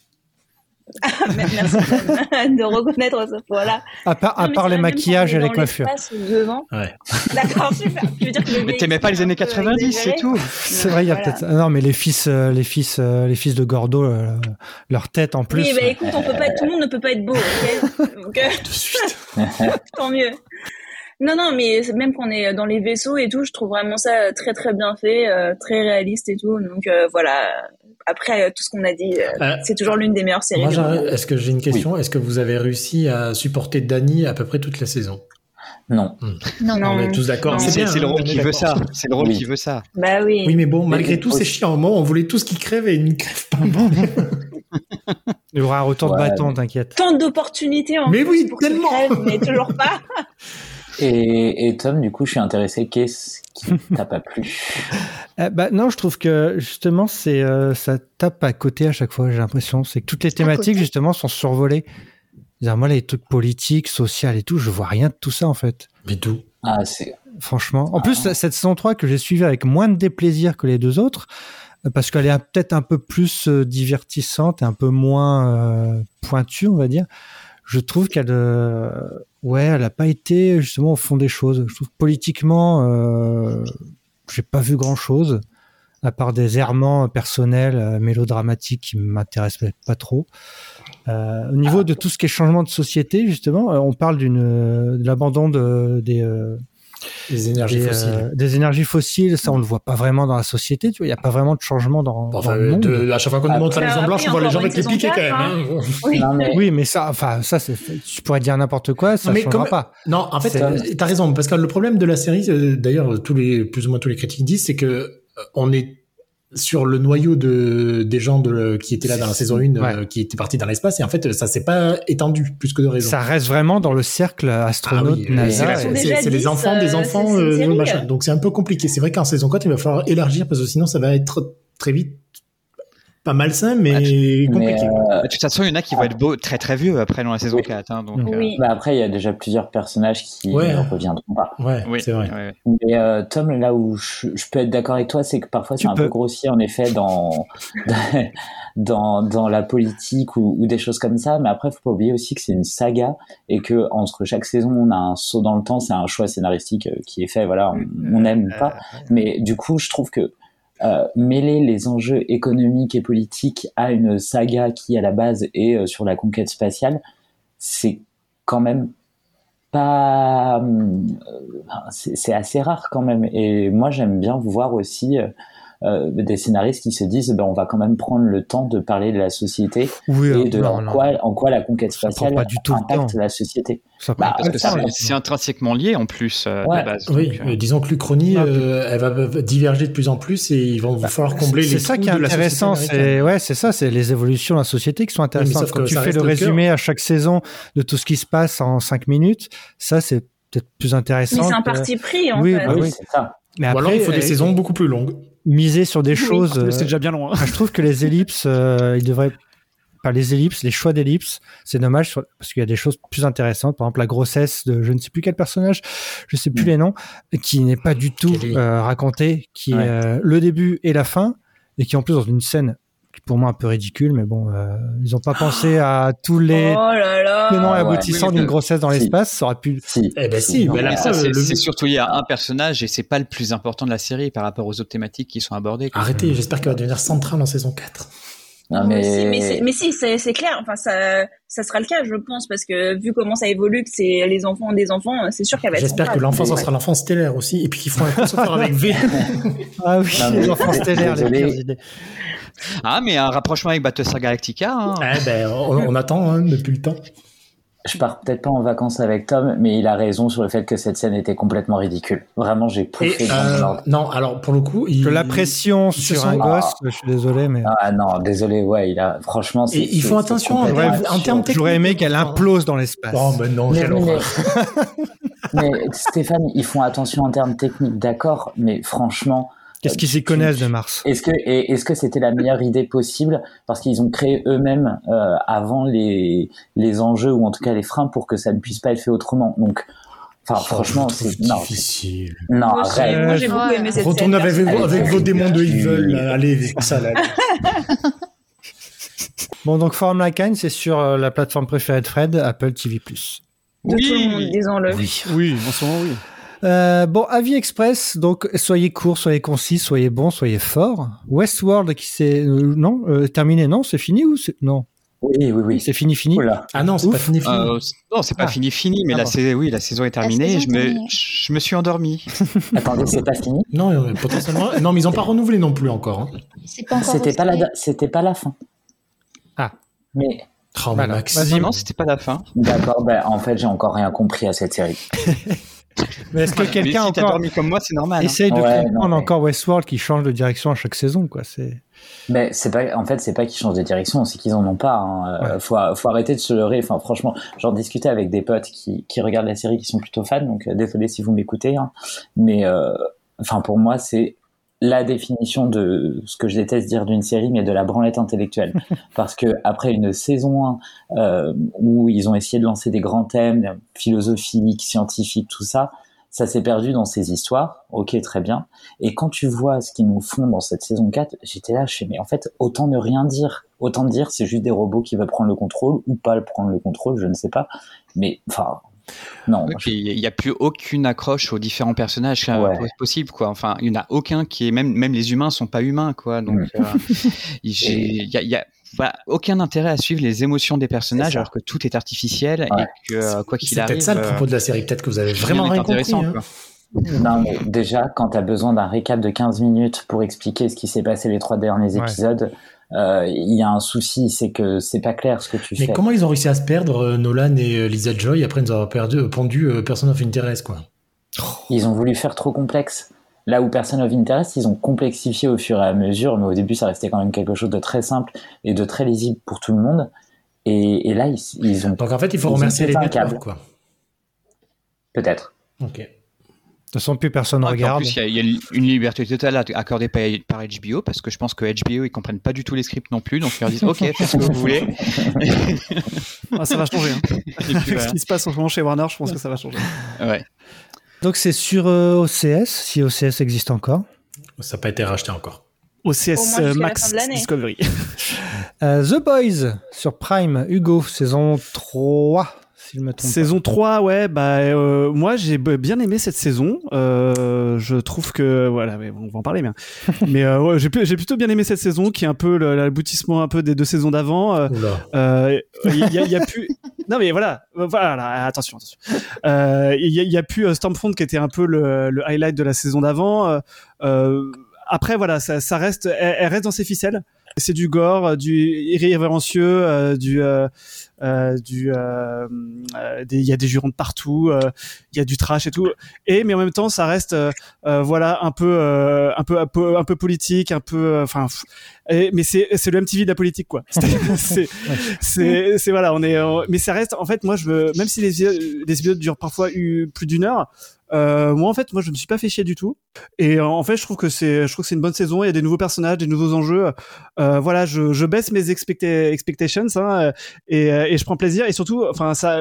Merci de reconnaître ce point-là. À part, à les maquillages et les coiffures. devant. Ouais. D'accord, super. Je veux dire que le mais t'aimais pas les années 90, c'est tout. C'est vrai, il y a Voilà. peut-être. ah Non, mais les fils, euh, les fils, euh, les fils de Gordo, euh, leur tête en plus. Oui, bah écoute, on peut pas être, tout le monde ne peut pas être beau, ok Donc, euh, De suite. tant mieux. Non, non, mais même qu'on est dans les vaisseaux et tout, je trouve vraiment ça très très bien fait, euh, très réaliste et tout. Donc euh, voilà. Après euh, tout ce qu'on a dit, euh, Euh, c'est toujours l'une des meilleures séries. Moi, est-ce que j'ai une question? Est-ce que vous avez réussi à supporter Danny à peu près toute la saison? Non. Non, Non. On est tous d'accord. C'est C'est bien, c'est le hein, rôle qui veut ça. C'est le rôle Oui. qui veut ça. Bah oui. Oui, mais bon, malgré Mais- tout, c'est chiant. Au moment, on voulait tous qu'ils crèvent et ils ne crèvent pas. Il y aura autant de Ouais, bâtons, t'inquiète. Tant d'opportunités en Mais plus oui, pour tellement. mais toujours pas. Et, et Tom, du coup, je suis intéressé. Qu'est-ce qui t'a pas plu Eh bah, non, je trouve que justement, c'est euh, ça tape à côté à chaque fois. J'ai l'impression, c'est que toutes les thématiques justement sont survolées. Moi, les trucs politiques, sociaux et tout, je vois rien de tout ça en fait. Mais tout. Ah, c'est Franchement. En plus, cette saison 3 que j'ai suivie avec moins de déplaisir que les deux autres, euh, parce qu'elle est peut-être un peu plus euh, divertissante et un peu moins euh, pointue, on va dire. Je trouve qu'elle, euh, ouais, elle a pas été justement au fond des choses. Je trouve que politiquement, euh, j'ai pas vu grand chose, à part des errements personnels, euh, mélodramatiques qui m'intéressent pas trop. Euh, au niveau de tout ce qui est changement de société, justement, euh, on parle d'une de l'abandon de, des, euh, Les énergies des, fossiles. euh, des énergies fossiles, ça on le voit pas vraiment dans la société, tu vois, il y a pas vraiment de changement dans, dans Enfin, le monde. de- à chaque fois qu'on nous Ah, montre la bah, Maison Blanche, on voit les gens avec les piquets quand même. hein. Oui. Non, mais- Oui, mais ça, enfin, ça, c'est, tu pourrais dire n'importe quoi, ça Non, mais changera comme- pas. Non, en fait, euh, t'as raison, parce que le problème de la série, euh, d'ailleurs, tous les, plus ou moins tous les critiques disent, c'est que euh, on est sur le noyau de, des gens de, qui étaient là dans la saison 1, euh, qui étaient partis dans l'espace, et en fait, ça s'est pas étendu, plus que de raison. Ça reste vraiment dans le cercle astronaute Ah oui, NASA. c'est- les 10, enfants des euh, enfants, euh, machin. Donc c'est un peu compliqué. C'est vrai qu'en saison 4, il va falloir élargir parce que sinon ça va être très vite pas malsain, mais Ah, Mais, compliqué. euh, De toute façon, il y en a qui vont être beaux, très très vieux après dans la saison Oui. 4. hein, donc, Mm. euh, Oui. bah après, il y a déjà plusieurs personnages qui Ouais. ne reviendront pas. ouais, oui, c'est vrai. Mais euh, Tom, là où je, je peux être d'accord avec toi, c'est que parfois c'est un peux. peu grossier en effet dans dans, dans la politique ou, ou des choses comme ça. Mais après, faut pas oublier aussi que c'est une saga et que entre chaque saison, on a un saut dans le temps. C'est un choix scénaristique qui est fait. Voilà, on, on aime ou pas. Mais du coup, je trouve que euh, mêler les enjeux économiques et politiques à une saga qui à la base est euh, sur la conquête spatiale, c'est quand même pas euh, c'est c'est assez rare quand même. Et moi j'aime bien voir aussi euh, des scénaristes qui se disent ben on va quand même prendre le temps de parler de la société et de non, en non. quoi en quoi la conquête Ça prend spatiale pas du tout le impacte temps. la société. Ça Bah, Parce que ça, c'est- c'est intrinsèquement lié en plus euh, Ouais, de base. Oui, donc, euh, disons que l'Uchronie, euh, elle va diverger de plus en plus et il va falloir combler C'est les ça trous qui est intéressant, c'est ouais, c'est ça, c'est les évolutions de la société qui sont intéressantes. sauf Quand que tu ça fais le cœur. résumé à chaque saison de tout ce qui se passe en cinq minutes, ça c'est peut-être plus intéressant. Mais c'est un que- parti pris, en Oui, fait. bah oui, oui. c'est ça. Mais Ou alors après, il faut des euh, saisons beaucoup plus longues. miser sur des choses. Euh, C'est déjà bien loin. Enfin, je trouve que les ellipses, euh, ils devraient pas les ellipses, les choix d'ellipses, c'est dommage sur- parce qu'il y a des choses plus intéressantes. Par exemple, la grossesse de je ne sais plus quel personnage, je sais plus Mm. les noms, qui n'est pas du tout euh, raconté, qui Ouais. est euh, le début et la fin, et qui en plus dans une scène pour moi un peu ridicule, mais bon, euh, ils ont pas pensé à tous les Oh là là. tenants et aboutissants d'une que- grossesse dans si. l'espace. Ça aurait pu. Si. Eh ben si, ben là, ça, c'est le- c'est surtout il y a un personnage et c'est pas le plus important de la série par rapport aux autres thématiques qui sont abordées. Arrêtez, j'espère qu'elle va devenir centrale en saison 4. Non, Mais, mais, si, mais, c'est- mais si, c'est c'est clair. Enfin, ça, ça sera le cas, je pense, parce que vu comment ça évolue, que c'est les enfants des enfants, c'est sûr qu'elle va être. J'espère que l'enfant, ça Ouais. sera l'enfant stellaire aussi, et puis qu'ils feront un crossover avec V. Ah oui, Non, mais- les enfants stellaires, les Désolé. pires idées. Ah, mais un rapprochement avec Battlestar Galactica. hein. Eh ben, on, on attend hein, depuis le temps. Je pars peut-être pas en vacances avec Tom, mais il a raison sur le fait que cette scène était complètement ridicule. Vraiment, j'ai dans euh, non, alors pour le coup, il, Que la pression sur un gosse, je suis désolé, mais. Ah non, désolé, ouais, il a, franchement, c'est. Et ils font attention en termes- en termes J'aurais aimé technique, qu'elle enfin. implose dans l'espace. Oh, mais non, Mais, mais, mais Stéphane, ils font attention en termes techniques, d'accord, mais franchement, Qu'est-ce qu'ils s'y connaissent de Mars? Est-ce que et est-ce que c'était la meilleure idée possible? Parce qu'ils ont créé eux-mêmes euh, avant les les enjeux ou en tout cas les freins pour que ça ne puisse pas être fait autrement. Donc, enfin, franchement, Oh, trouve c'est difficile. non, Moi, j'ai- arrête. moi, j'ai beaucoup Ouais. aimé cette Retournez scène. avec, vos- personnellement. avec vos démons de Evil, allez, c'est ça, là. Bon, donc Forum Like Kind, c'est sur euh, la plateforme préférée de Fred, Apple TV+. De tout le monde, disons-le. Oui, en ce moment, oui. Euh, bon, avis express, donc soyez court, soyez concis, soyez bon, soyez fort. Westworld qui s'est... euh, non, euh, terminé, non, c'est fini ou c'est... Non, Oui, oui, oui. c'est fini, fini? Oula. Ah non, c'est Ouf. pas fini, fini. Euh, non, c'est pas Ah. fini, fini, mais Ah la, bon. saison, oui, la saison est terminée. je, me, je me suis endormi. Attendez, c'est pas fini? Non, euh, potentiellement. non, mais ils ont pas renouvelé non plus encore. hein. C'est pas encore C'était pas la, c'était pas la fin. Ah. Mais Oh, Voilà. Max. Vas-y. C'était pas la fin. d'accord, ben en fait, j'ai encore rien compris à cette série. Mais est-ce que quelqu'un si encore dormi comme moi, c'est normal. hein. essaye de Ouais, comprendre non, mais- encore Westworld qui change de direction à chaque saison, quoi C'est... Mais c'est pas, en fait, c'est pas qu'ils changent de direction, c'est qu'ils en ont pas. Hein. Euh, faut, faut arrêter de se leurrer. Enfin, franchement, j'en discutais avec des potes qui, qui regardent la série, qui sont plutôt fans. Donc, euh, désolé si vous m'écoutez. Hein. Mais, euh, enfin, pour moi, c'est la définition de ce que je déteste dire d'une série, mais de la branlette intellectuelle. Parce que après une saison 1 euh, où ils ont essayé de lancer des grands thèmes philosophiques, scientifiques, tout ça, ça s'est perdu dans ces histoires. Ok, très bien. Et quand tu vois ce qu'ils nous font dans cette saison 4, j'étais là, je fais, mais en fait, autant ne rien dire. Autant dire, c'est juste des robots qui veulent prendre le contrôle ou pas le prendre le contrôle, je ne sais pas. Mais, enfin, non. Il n'y a plus aucune accroche aux différents personnages Ouais. possibles, quoi. Enfin, il n'y en a aucun qui est même même les humains sont pas humains, quoi. Donc, Mm. euh, il y a, il y a voilà, aucun intérêt à suivre les émotions des personnages, alors que tout est artificiel Ouais. et que euh, quoi qu'il C'est arrive, peut-être ça le euh, propos de la série. Peut-être que vous avez vraiment rien compris. intéressant, hein. quoi. Non, mais déjà, quand tu as besoin d'un récap de 15 minutes pour expliquer ce qui s'est passé les trois derniers Ouais. épisodes, il y a un souci, c'est que c'est pas clair ce que tu Mais fais. comment ils ont réussi à se perdre, euh, Nolan et euh, Lisa Joy, après nous avoir perdu, euh, pondu euh, Person of Interest, quoi? Ils ont voulu faire trop complexe. Là où Person of Interest, ils ont complexifié au fur et à mesure, mais au début, ça restait quand même quelque chose de très simple et de très lisible pour tout le monde. Et, et là, ils, ils ont Donc en fait, il faut remercier les câble. quoi. peut-être. Ok. De toute façon, plus personne Ah, puis en regarde. plus, il y a- il y, a une liberté totale accordée par, par HBO parce que je pense que HBO ils comprennent pas du tout les scripts non plus, donc ils leur disent OK, faites ce que vous voulez. Ah, ça va changer. Hein. Puis, voilà. ce qui se passe en ce moment chez Warner, je pense que ça va changer. Ouais. Donc c'est sur euh, OCS, si OCS existe encore. Ça n'a pas été racheté encore. OCS Au euh, Max. Discovery. Euh, The Boys sur Prime, Hugo, saison 3, si je me trompe Saison 3, ouais, bah euh, moi j'ai bien aimé cette saison. Euh, je trouve que voilà, mais on va en parler bien. mais euh, ouais, j'ai pl- j'ai plutôt bien aimé cette saison qui est un peu l'aboutissement un peu des deux saisons d'avant. Euh, euh, Il y, a- il y a plus. Non mais voilà, euh, voilà, attention, attention. Euh, Il y, a- il y a plus Stormfront qui était un peu le, le highlight de la saison d'avant. Après voilà, ça, ça reste, elle, elle reste dans ses ficelles. C'est du gore, du irrévérencieux, euh, du, euh, du, euh, euh, il y a des jurons de partout, euh, il y a du trash et tout. Et mais en même temps, ça reste, euh, euh, voilà, un peu, euh, un peu, un peu, un peu politique, un peu, euh, enfin. et- mais c'est, c'est le MTV de la politique, quoi. C'est, c'est, c'est, voilà, on est, mais ça reste, en fait, moi, je veux, même si les, les épisodes durent parfois plus d'une heure. Euh, moi en fait moi je me suis pas fait chier du tout et euh, en fait je trouve que c'est je trouve que c'est une bonne saison il y a des nouveaux personnages des nouveaux enjeux euh, voilà je, je baisse mes expecta- expectations hein, euh, et, euh, et je prends plaisir et surtout enfin ça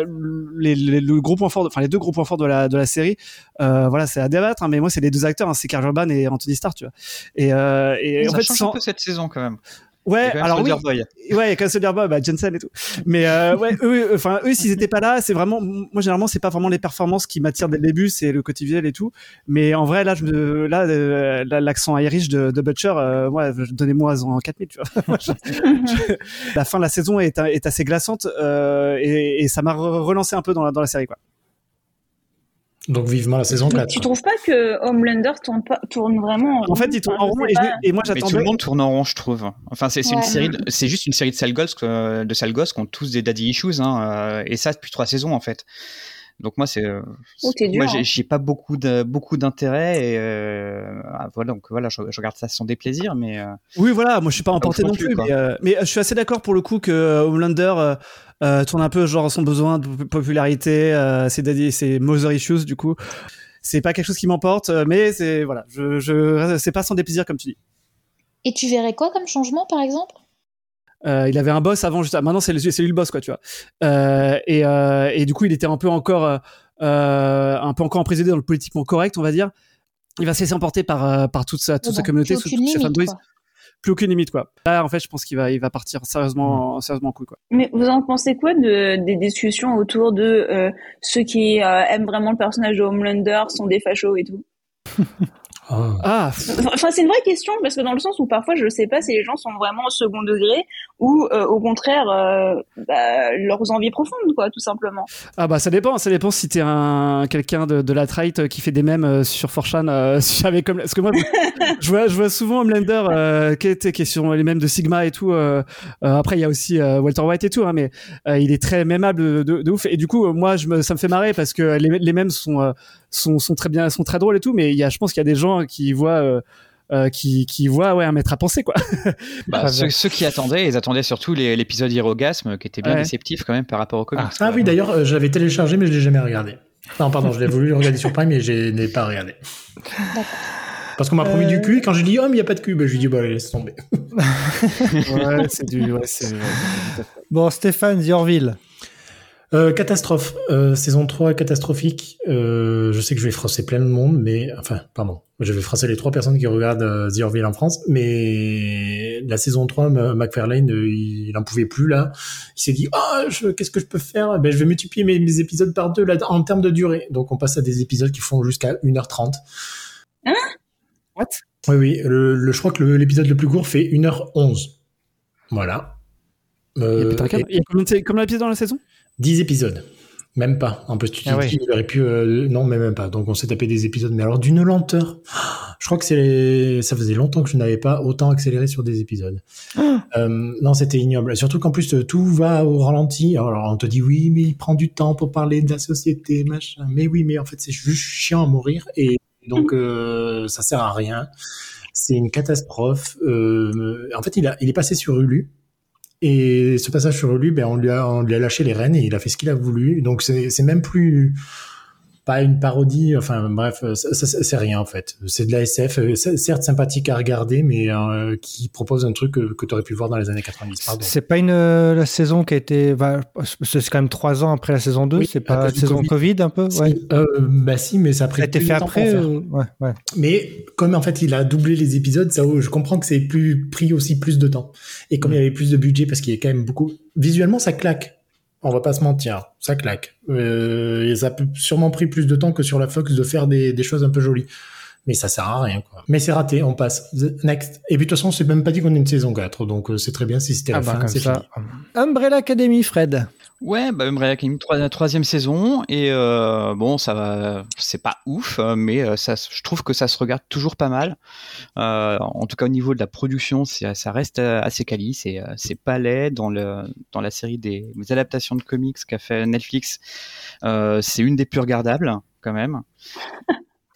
les, les, le gros point fort de- enfin les deux gros points forts de la de la série euh, voilà c'est à débattre hein, mais moi c'est les deux acteurs hein, c'est Karl Urban et Anthony Starr tu vois et, euh, et ça en fait change sans- un peu cette saison quand même. Ouais alors oui Soldier Boy. Ouais, il y a qu'un seul bah, Jensen et tout. Mais euh, ouais, eux, enfin eux, s'ils étaient pas là, c'est vraiment, moi généralement, c'est pas vraiment les performances qui m'attirent dès le début, c'est le côté visuel et tout. Mais en vrai, là, je me, là, euh, l'accent Irish de, de Butcher, euh, moi, donnez-moi en 4000, tu vois. Moi, je- je- la fin de la saison est, est assez glaçante euh, et, et ça m'a re- relancé un peu dans la, dans la série, quoi. Donc vivement la saison Mais 4. tu trouves pas que Homelander tourne, pas, tourne vraiment En fait, il tourne en rond et, et moi, Mais tout j'attendais. le monde tourne en rond, je trouve. Enfin, c'est une série, juste une série de sales gosses, euh, de sales gosses qui ont tous des daddy issues, hein, euh, et ça depuis trois saisons en fait. Donc moi c'est, euh, Oh, moi j'ai hein. j'ai pas beaucoup de beaucoup d'intérêt et euh, ah, voilà donc voilà je, je regarde ça sans déplaisir, mais euh, Oui, voilà, moi je suis pas emporté non plus, mais, euh, mais, je suis assez d'accord pour le coup que Homelander euh, euh, tourne un peu genre son besoin de popularité, euh, ses daddy, ses mother issues du coup. C'est pas quelque chose qui m'emporte, mais c'est voilà, je, je c'est pas sans déplaisir comme tu dis. Et tu verrais quoi comme changement, par exemple? Il avait un boss avant, juste maintenant c'est lui le boss quoi, tu vois. Euh, et, euh, et du coup il était un peu encore euh, euh, un peu encore emprisonné dans le politiquement correct, on va dire. Il va se laisser emporter par euh, par toute sa toute Ouais, sa communauté, quoi. plus aucune limite quoi. Là en fait je pense qu'il va il va partir sérieusement sérieusement cool quoi. Mais vous en pensez quoi de, des discussions autour de euh, ceux qui euh, aiment vraiment le personnage de Homelander sont des fachos et tout? Ah. Ah Enfin, c'est une vraie question parce que dans le sens où parfois je sais pas si les gens sont vraiment au second degré ou euh, au contraire euh, bah, leurs envies profondes, quoi, tout simplement. Ah bah ça dépend, ça dépend si t'es un quelqu'un de, de la trite qui fait des mèmes euh, sur 4chan euh, avec comme parce que moi je vois je vois souvent Homelander euh, qui est qui est sur les mèmes de Sigma et tout euh, euh, après il y a aussi euh, Walter White et tout hein, mais euh, il est très mémable de, de ouf et du coup euh, moi je me ça me fait marrer parce que les les mèmes sont euh, sont sont très bien sont très drôles et tout mais il y a je pense qu'il y a des gens qui voient euh, euh, qui qui voient ouais un maître à penser quoi. bah, ceux, qui attendaient, ils attendaient surtout l'épisode Irogasme qui était bien Ouais. déceptif quand même par rapport au comics. Ah, quoi. oui, d'ailleurs, euh, je l'avais téléchargé, mais je l'ai jamais regardé. Non, pardon, je l'ai voulu regarder sur Prime, mais je n'ai pas regardé. Parce qu'on m'a promis Euh. du cul, et quand j'ai dit, oh, mais il n'y a pas de cul, ben, je lui ai dit, bah, laisse tomber. ouais, c'est du ouais, Bon, Stéphane Ziorville. Euh, catastrophe. Euh, saison 3 catastrophique. Euh, je sais que je vais froisser plein de monde, mais enfin, pardon. Je vais froisser les trois personnes qui regardent euh, The Orville en France, mais la saison 3, M- McFarlane, euh, il, il en pouvait plus là. Il s'est dit, ah, je qu'est-ce que je peux faire? Ben, je vais multiplier mes, mes épisodes par deux là en termes de durée. Donc, on passe à des épisodes qui font jusqu'à 1h30. What? Oui, oui. Le, le- je crois que le- l'épisode le plus court fait 1h11. Voilà. il y a Euh, et- Il y a combien de- combien d'épisodes dans la saison? 10 épisodes. Même pas. En plus, tu Ah ouais. dis, il aurait pu. euh, non, mais même pas. Donc, on s'est tapé des épisodes, mais alors d'une lenteur. Je crois que c'est. Ça faisait longtemps que je n'avais pas autant accéléré sur des épisodes. Euh, non, c'était ignoble. Surtout qu'en plus, tout va au ralenti. Alors, on te dit oui, mais il prend du temps pour parler de la société, machin. Mais oui, mais en fait, c'est juste chiant à mourir. Et donc, euh, ça sert à rien. C'est une catastrophe. Euh, en fait, il, a, il est passé sur Hulu. Et ce passage sur lui, ben, on lui a, on lui a lâché les rênes et il a fait ce qu'il a voulu. Donc c'est, c'est même plus pas une parodie. Enfin bref, ça, c'est rien en fait. C'est de la SF, euh, certes sympathique à regarder, mais euh, qui propose un truc que, que tu aurais pu voir dans les années 90. Pardon. C'est pas une euh, la saison qui a été. bah, c'est quand même trois ans après la saison 2. Oui, c'est pas la saison Covid. Covid, un peu? Si, Ouais. euh, bah si, mais ça a pris Ça a été fait après. Ouais, ouais. Mais comme en fait il a doublé les épisodes, ça, je comprends que c'est plus pris aussi plus de temps. Et comme il y avait plus de budget, parce qu'il y a quand même beaucoup. Visuellement, ça claque. On va pas se mentir, ça claque. Euh, et ça a sûrement pris plus de temps que sur la Fox de faire des, des choses un peu jolies. Mais ça sert à rien quoi. Mais c'est raté, on passe. The- Next. Et puis de toute façon, c'est même pas dit qu'on ait une saison 4, donc euh, c'est très bien si c'était la Ah bah, fin, comme c'est ça. fini. Umbrella Academy, Fred. Ouais, bah, Umbrella Academy, troi- troisième saison, et euh, bon, ça va, c'est pas ouf, mais euh, ça, je trouve que ça se regarde toujours pas mal. Euh, en tout cas, au niveau de la production, ça reste assez quali, c'est, c'est pas laid dans le, dans la série des, des adaptations de comics qu'a fait Netflix. Euh, c'est une des plus regardables, quand même.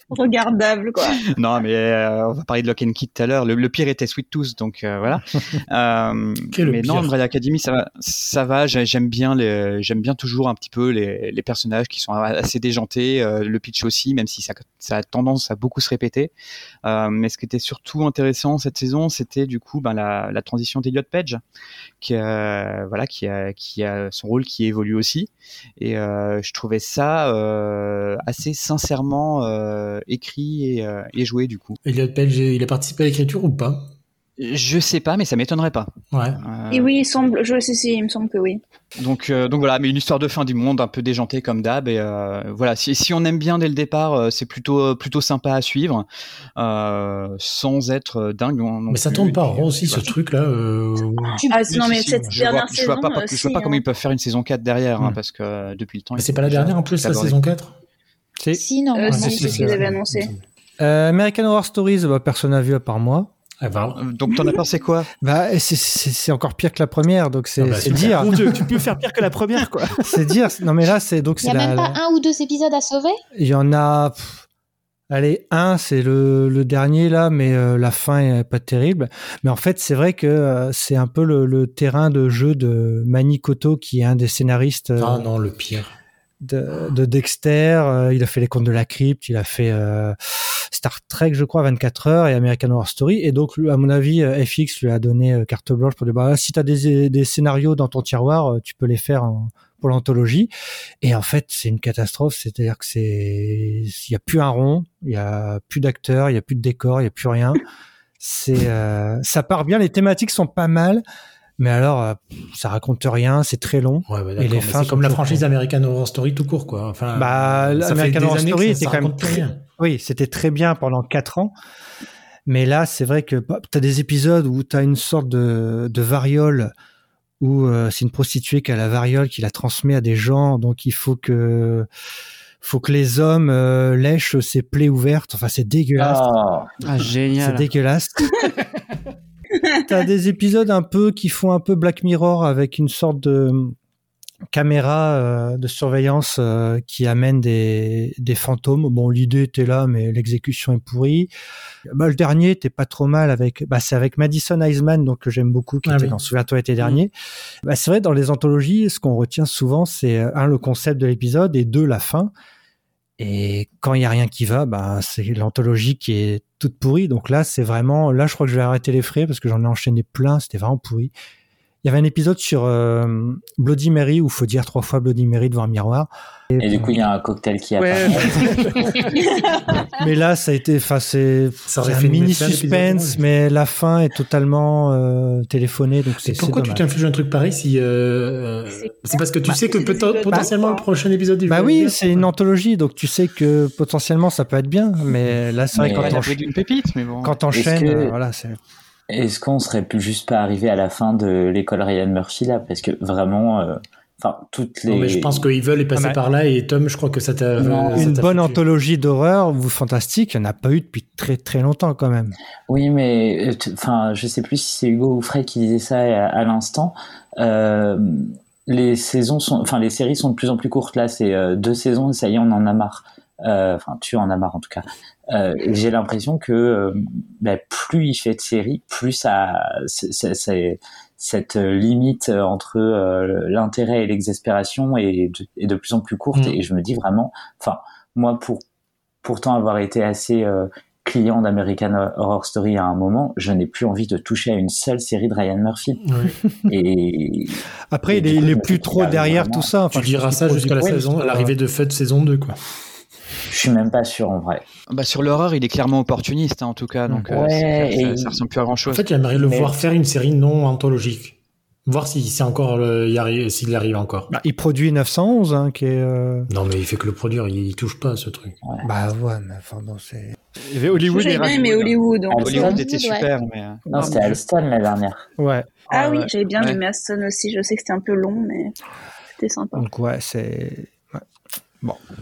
Regardable, quoi. non, mais euh, on va parler de Lock and Key tout à l'heure. Le, le pire était Sweet Tooth, donc euh, voilà. Euh, Quel est le mais non, Umbrella Academy, ça va, ça va. j'ai- J'aime bien les, j'aime bien toujours un petit peu les, les personnages qui sont assez déjantés. euh, le pitch aussi, même si ça, ça a tendance à beaucoup se répéter. Euh, mais ce qui était surtout intéressant cette saison, c'était du coup ben, la, la transition d'Eliot Page, qui a, voilà, qui a, qui a son rôle qui évolue aussi. Et euh, je trouvais ça euh, assez sincèrement euh, écrit et, euh, et joué du coup. Elliot Page, il a participé à l'écriture ou pas? Je sais pas, mais ça m'étonnerait pas. Ouais. Euh, Et oui, il semble, je sais, si, il me semble que oui. Donc, euh, donc voilà, mais une histoire de fin du monde un peu déjantée comme d'hab. Et euh, voilà, si, si on aime bien dès le départ, c'est plutôt plutôt sympa à suivre, euh, sans être dingue. non- non Mais ça plus. tourne pas rond aussi ce truc-là. euh, Ah, Si, non, mais si, cette je vois, dernière je vois pas, je vois comment hein. ils peuvent faire une saison 4 derrière, hein, Hmm. parce que depuis le temps. Mais c'est pas la dernière en plus, la saison 4 C'est Si, normalement. Euh, si, si, c'est ce qu'ils c'est avaient vrai. annoncé. Euh, American Horror Stories, bah, personne n'a vu à part moi. Ah, bah, Euh, Donc t'en as pensé quoi? Bah, c'est- encore pire que la première, donc c'est Ah bah, dire. Mon Dieu, tu peux faire pire que la première, quoi. c'est dire. Non, mais là, c'est donc Il n'y c'est a la. même pas la- un ou deux épisodes à sauver? Il y en a. pff, allez, un, c'est le, le dernier là, mais euh, la fin est pas terrible. Mais en fait, c'est vrai que euh, c'est un peu le, le terrain de jeu de Manny Koto, qui est un des scénaristes euh, Ah non, le pire. De, de Dexter. Euh, il a fait Les Contes de la Crypte, il a fait euh, Star Trek, je crois, 24 heures et American Horror Story. Et donc, à mon avis, euh, FX lui a donné carte blanche pour dire bah, si tu as des, des scénarios dans ton tiroir, tu peux les faire en- pour l'anthologie. Et en fait, c'est une catastrophe. C'est-à-dire que c'est, il y a plus un rond, il y a plus d'acteurs, il y a plus de décors, il y a plus rien. C'est, euh, ça part bien. Les thématiques sont pas mal, mais alors, euh, ça raconte rien. C'est très long. Ouais, bah, Et les fins c'est comme la franchise. American Horror Story tout court, quoi. Enfin, Bah, American Horror Story était quand même très- rien. Oui, c'était très bien pendant quatre ans. Mais là, c'est vrai que tu as des épisodes où tu as une sorte de, de variole où euh, c'est une prostituée qui a la variole, qui la transmet à des gens. Donc, il faut que faut que les hommes euh, lèchent ses plaies ouvertes. Enfin, c'est dégueulasse. Ah, Ah, c'est génial. dégueulasse. T'as des épisodes un peu qui font un peu Black Mirror avec une sorte de caméra euh, de surveillance euh, qui amène des, des fantômes. Bon, l'idée était là, mais l'exécution est pourrie. Bah, le dernier était pas trop mal avec, bah, c'est avec Madison Eisman, donc que j'aime beaucoup, qui Ah était oui. dans Souviens-toi été dernier. Bah, c'est vrai, dans les anthologies, ce qu'on retient souvent, c'est euh, un, le concept de l'épisode et deux, la fin. Et quand il y a rien qui va, bah, c'est l'anthologie qui est Donc là, c'est vraiment, là, je crois que je vais arrêter les frais parce que j'en ai enchaîné plein. C'était vraiment pourri. Il y avait un épisode sur euh, Bloody Mary où faut dire trois fois Bloody Mary devant un miroir. et du coup, il y a un cocktail qui Ouais. apparaît. Mais là, ça a été, enfin, c'est Ça aurait c'est un une mini suspense, mais la fin est totalement euh, téléphonée, donc c'est pourquoi tu t'infliges un truc pareil si euh, C'est- parce que tu Bah, sais que potentiellement le prochain épisode il Bah oui, c'est une anthologie, donc tu sais que potentiellement ça peut être bien, mais là, c'est vrai quand on d'une pépite, mais bon. quand euh, voilà, c'est. Est-ce qu'on serait plus juste pas arrivé à la fin de l'école Ryan Murphy là? Parce que vraiment, euh, enfin, toutes les. Non, mais je pense qu'ils veulent y passer Ah, mais- par là et Tom, je crois que ça t'a. Une t'a bonne foutu. anthologie d'horreur ou fantastique, il n'y en a pas eu depuis très très longtemps quand même. Oui, mais euh, enfin, je sais plus si c'est Hugo ou Fred qui disait ça à, à l'instant. Euh, les saisons sont, enfin, les séries sont de plus en plus courtes. Là, c'est euh, deux saisons et ça y est, on en a marre. Euh, Enfin, tu en as marre en tout cas. Euh, et J'ai l'impression que euh, ben, plus il fait de séries, plus ça, c'est- c'est- c'est- cette limite entre euh, l'intérêt et l'exaspération est de, est de plus en plus courte. Mm. Et je me dis vraiment, enfin, moi, pour pourtant avoir été assez euh, client d'American Horror Story à un moment, je n'ai plus envie de toucher à une seule série de Ryan Murphy. Ouais. Et Après, Et il est, coup, il est plus trop arrive derrière vraiment- tout ça. Enfin, tu diras ça jusqu'à la saison, à l'arrivée de Fud saison 2, quoi. Je suis même pas sûr en vrai. Bah, sur l'horreur, il est clairement opportuniste, hein, en tout cas. Donc, euh, Ouais, ça, ça ressemble plus à grand En chose. fait, j'aimerais le Mais- voir faire une série non anthologique. Voir si c'est encore arrive, s'il y arrive encore. Bah, il produit 911, hein, qui est. euh, Non, mais il fait que le produire, il, il touche pas à ce truc. Bah ouais, mais enfin bon, c'est. Il y avait Hollywood J'avais bien aimé. Hollywood. donc, Ah, euh, Hollywood Hollywood, était ouais. super, mais. euh, Non, c'était Alston la dernière. Ouais. Ah Ouais, oui, j'avais bien Ouais. aimé Aston aussi. Je sais que c'était un peu long, mais c'était sympa. Donc ouais, c'est.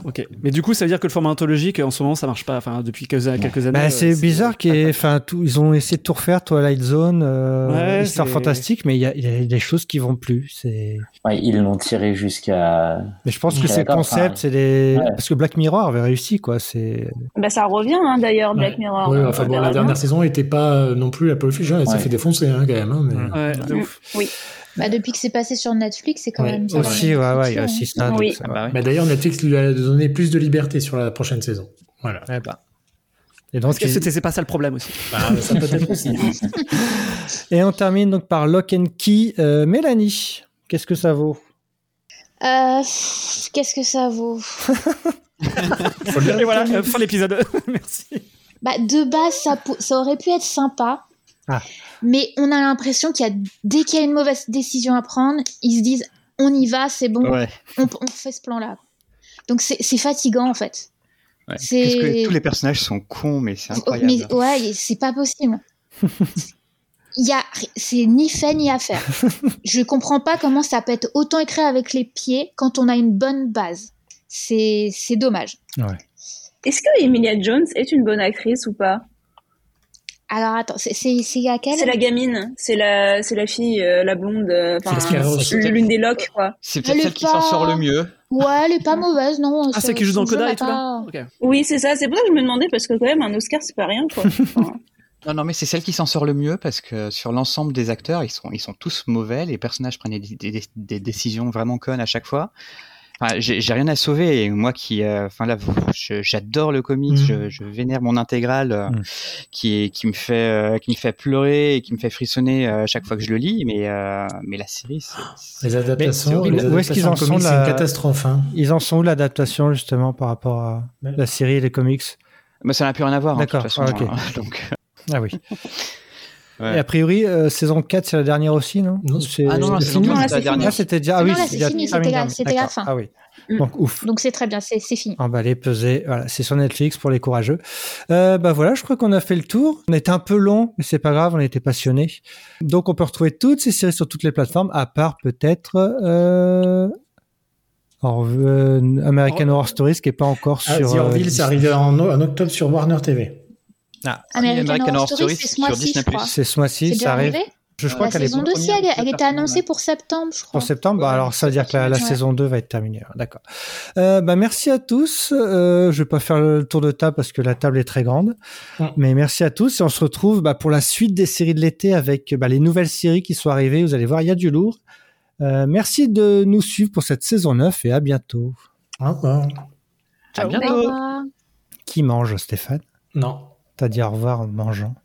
Ok. Mais du coup, ça veut dire que le format anthologique, en ce moment, ça marche pas. Enfin, depuis quelques, quelques années. Bah, euh, c'est bizarre qu'il y ait, enfin, tout, ils ont essayé de tout refaire, Twilight Zone, euh, Ouais, Histoire fantastique, mais il y a, il y a des choses qui vont plus. C'est, Ouais, ils l'ont tiré jusqu'à. mais je pense que suis c'est le d'accord, concept, enfin, c'est des, ouais. parce que Black Mirror avait réussi, quoi. C'est, Bah ça revient hein, d'ailleurs, Black Ouais. Mirror. Ouais, enfin on bon, la dernière saison était pas euh, non plus la Fiction, elle s'est fait défoncer hein, quand même. Hein, mais... Ouais, de Mm. ouf. Bah, depuis que c'est passé sur Netflix, c'est quand Ouais, même. ça aussi, ouais, ouais, il y a fiction, aussi ça. donc Oui. ça Ah bah. Bah, D'ailleurs, Netflix lui a donné plus de liberté sur la prochaine saison. Voilà. Ouais, bah. Et donc, c'est pas ça le problème aussi. Bah, ça peut être aussi. et on termine donc par Lock and Key. Euh, Mélanie, qu'est-ce que ça vaut? Euh, Qu'est-ce que ça vaut? Et voilà, euh, fin de l'épisode. Merci. Bah, de base, ça, ça aurait pu être sympa. Ah. Mais on a l'impression qu'il y a, dès qu'il y a une mauvaise décision à prendre, ils se disent on y va, c'est bon, Ouais. on, on fait ce plan-là. Donc c'est fatigant en fait. ouais. C'est- Qu'est-ce que tous les personnages sont cons, mais c'est incroyable. Mais ouais, c'est pas possible. Il y a, c'est ni fait ni à faire. Je comprends pas comment ça peut être autant écrit avec les pieds quand on a une bonne base. C'est c'est dommage. Est-ce que Emilia Jones est une bonne actrice ou pas? Alors attends, c'est c'est c'est à quelle C'est la gamine, c'est la, c'est la fille, euh, la blonde, euh, enfin, l'une des locks quoi. C'est peut-être celle qui s'en pas- sort le mieux. Ouais, elle est pas mauvaise, non. Ah, ce- c'est qui joue dans Coda et tout pas- là. Oui, c'est ça. C'est pour ça que je me demandais parce que quand même un Oscar c'est pas rien quoi. Enfin, Non, non, mais c'est celle qui s'en sort le mieux parce que sur l'ensemble des acteurs, ils sont, ils sont tous mauvais. Les personnages prennent des, des- des décisions vraiment connes à chaque fois. Enfin, j'ai rien à sauver. Et moi qui, euh, enfin là, j'adore le comics, Mhm. je, je vénère mon intégrale euh, Mhm. qui, est, qui me fait, euh, qui me fait pleurer et qui me fait frissonner euh, à chaque fois que je le lis. Mais, euh, mais la série, c'est- Les adaptations, les Où est-ce qu'ils en sont, c'est la- une catastrophe. Hein. Ils en sont où l'adaptation justement par rapport à la série et les comics? Mais ça n'a plus rien à voir. hein, de toute D'accord, façon, ah, hein. Donc, Ah oui. Ouais. Et a priori, euh, saison 4, c'est la dernière aussi, non Non, C'est- Ah non, non, c'est la Ah, dernière. c'était déjà. Ah Non, oui, là, c'est fini, c'était la- c'était la D'accord. fin. Ah oui. Mm. Donc ouf. Donc c'est très bien, c'est c'est fini. Emballé, pesé, voilà, c'est sur Netflix pour les courageux. Euh, bah voilà, je crois qu'on a fait le tour. On était un peu long, mais c'est pas grave, on était passionnés. Donc on peut retrouver toutes ces séries sur toutes les plateformes, à part peut-être euh, alors, euh, American Oh. Horror Stories qui est pas encore Ah, sur. The euh, Orville, c'est arrivé en, en octobre sur Warner TV. Ah, American, Horror Story, c'est ce sur mois-ci, Disney+. je crois. c'est ce mois-ci, C'est ça déjà arrive. arrivé Je crois La qu'elle est saison 2 aussi, elle, elle était annoncée pour septembre, je crois. Pour septembre, bah alors ça veut dire que la, la Ouais. saison 2 va être terminée. D'accord. Euh, bah merci à tous. Euh, je vais pas faire le tour de table parce que la table est très grande. Mm. Mais merci à tous et on se retrouve bah, pour la suite des séries de l'été avec bah, les nouvelles séries qui sont arrivées. Vous allez voir, il y a du lourd. Euh, merci de nous suivre pour cette saison 9 et à bientôt. Au revoir. à Au bientôt. Qui mange, Stéphane? Non. Revoir en mangeant.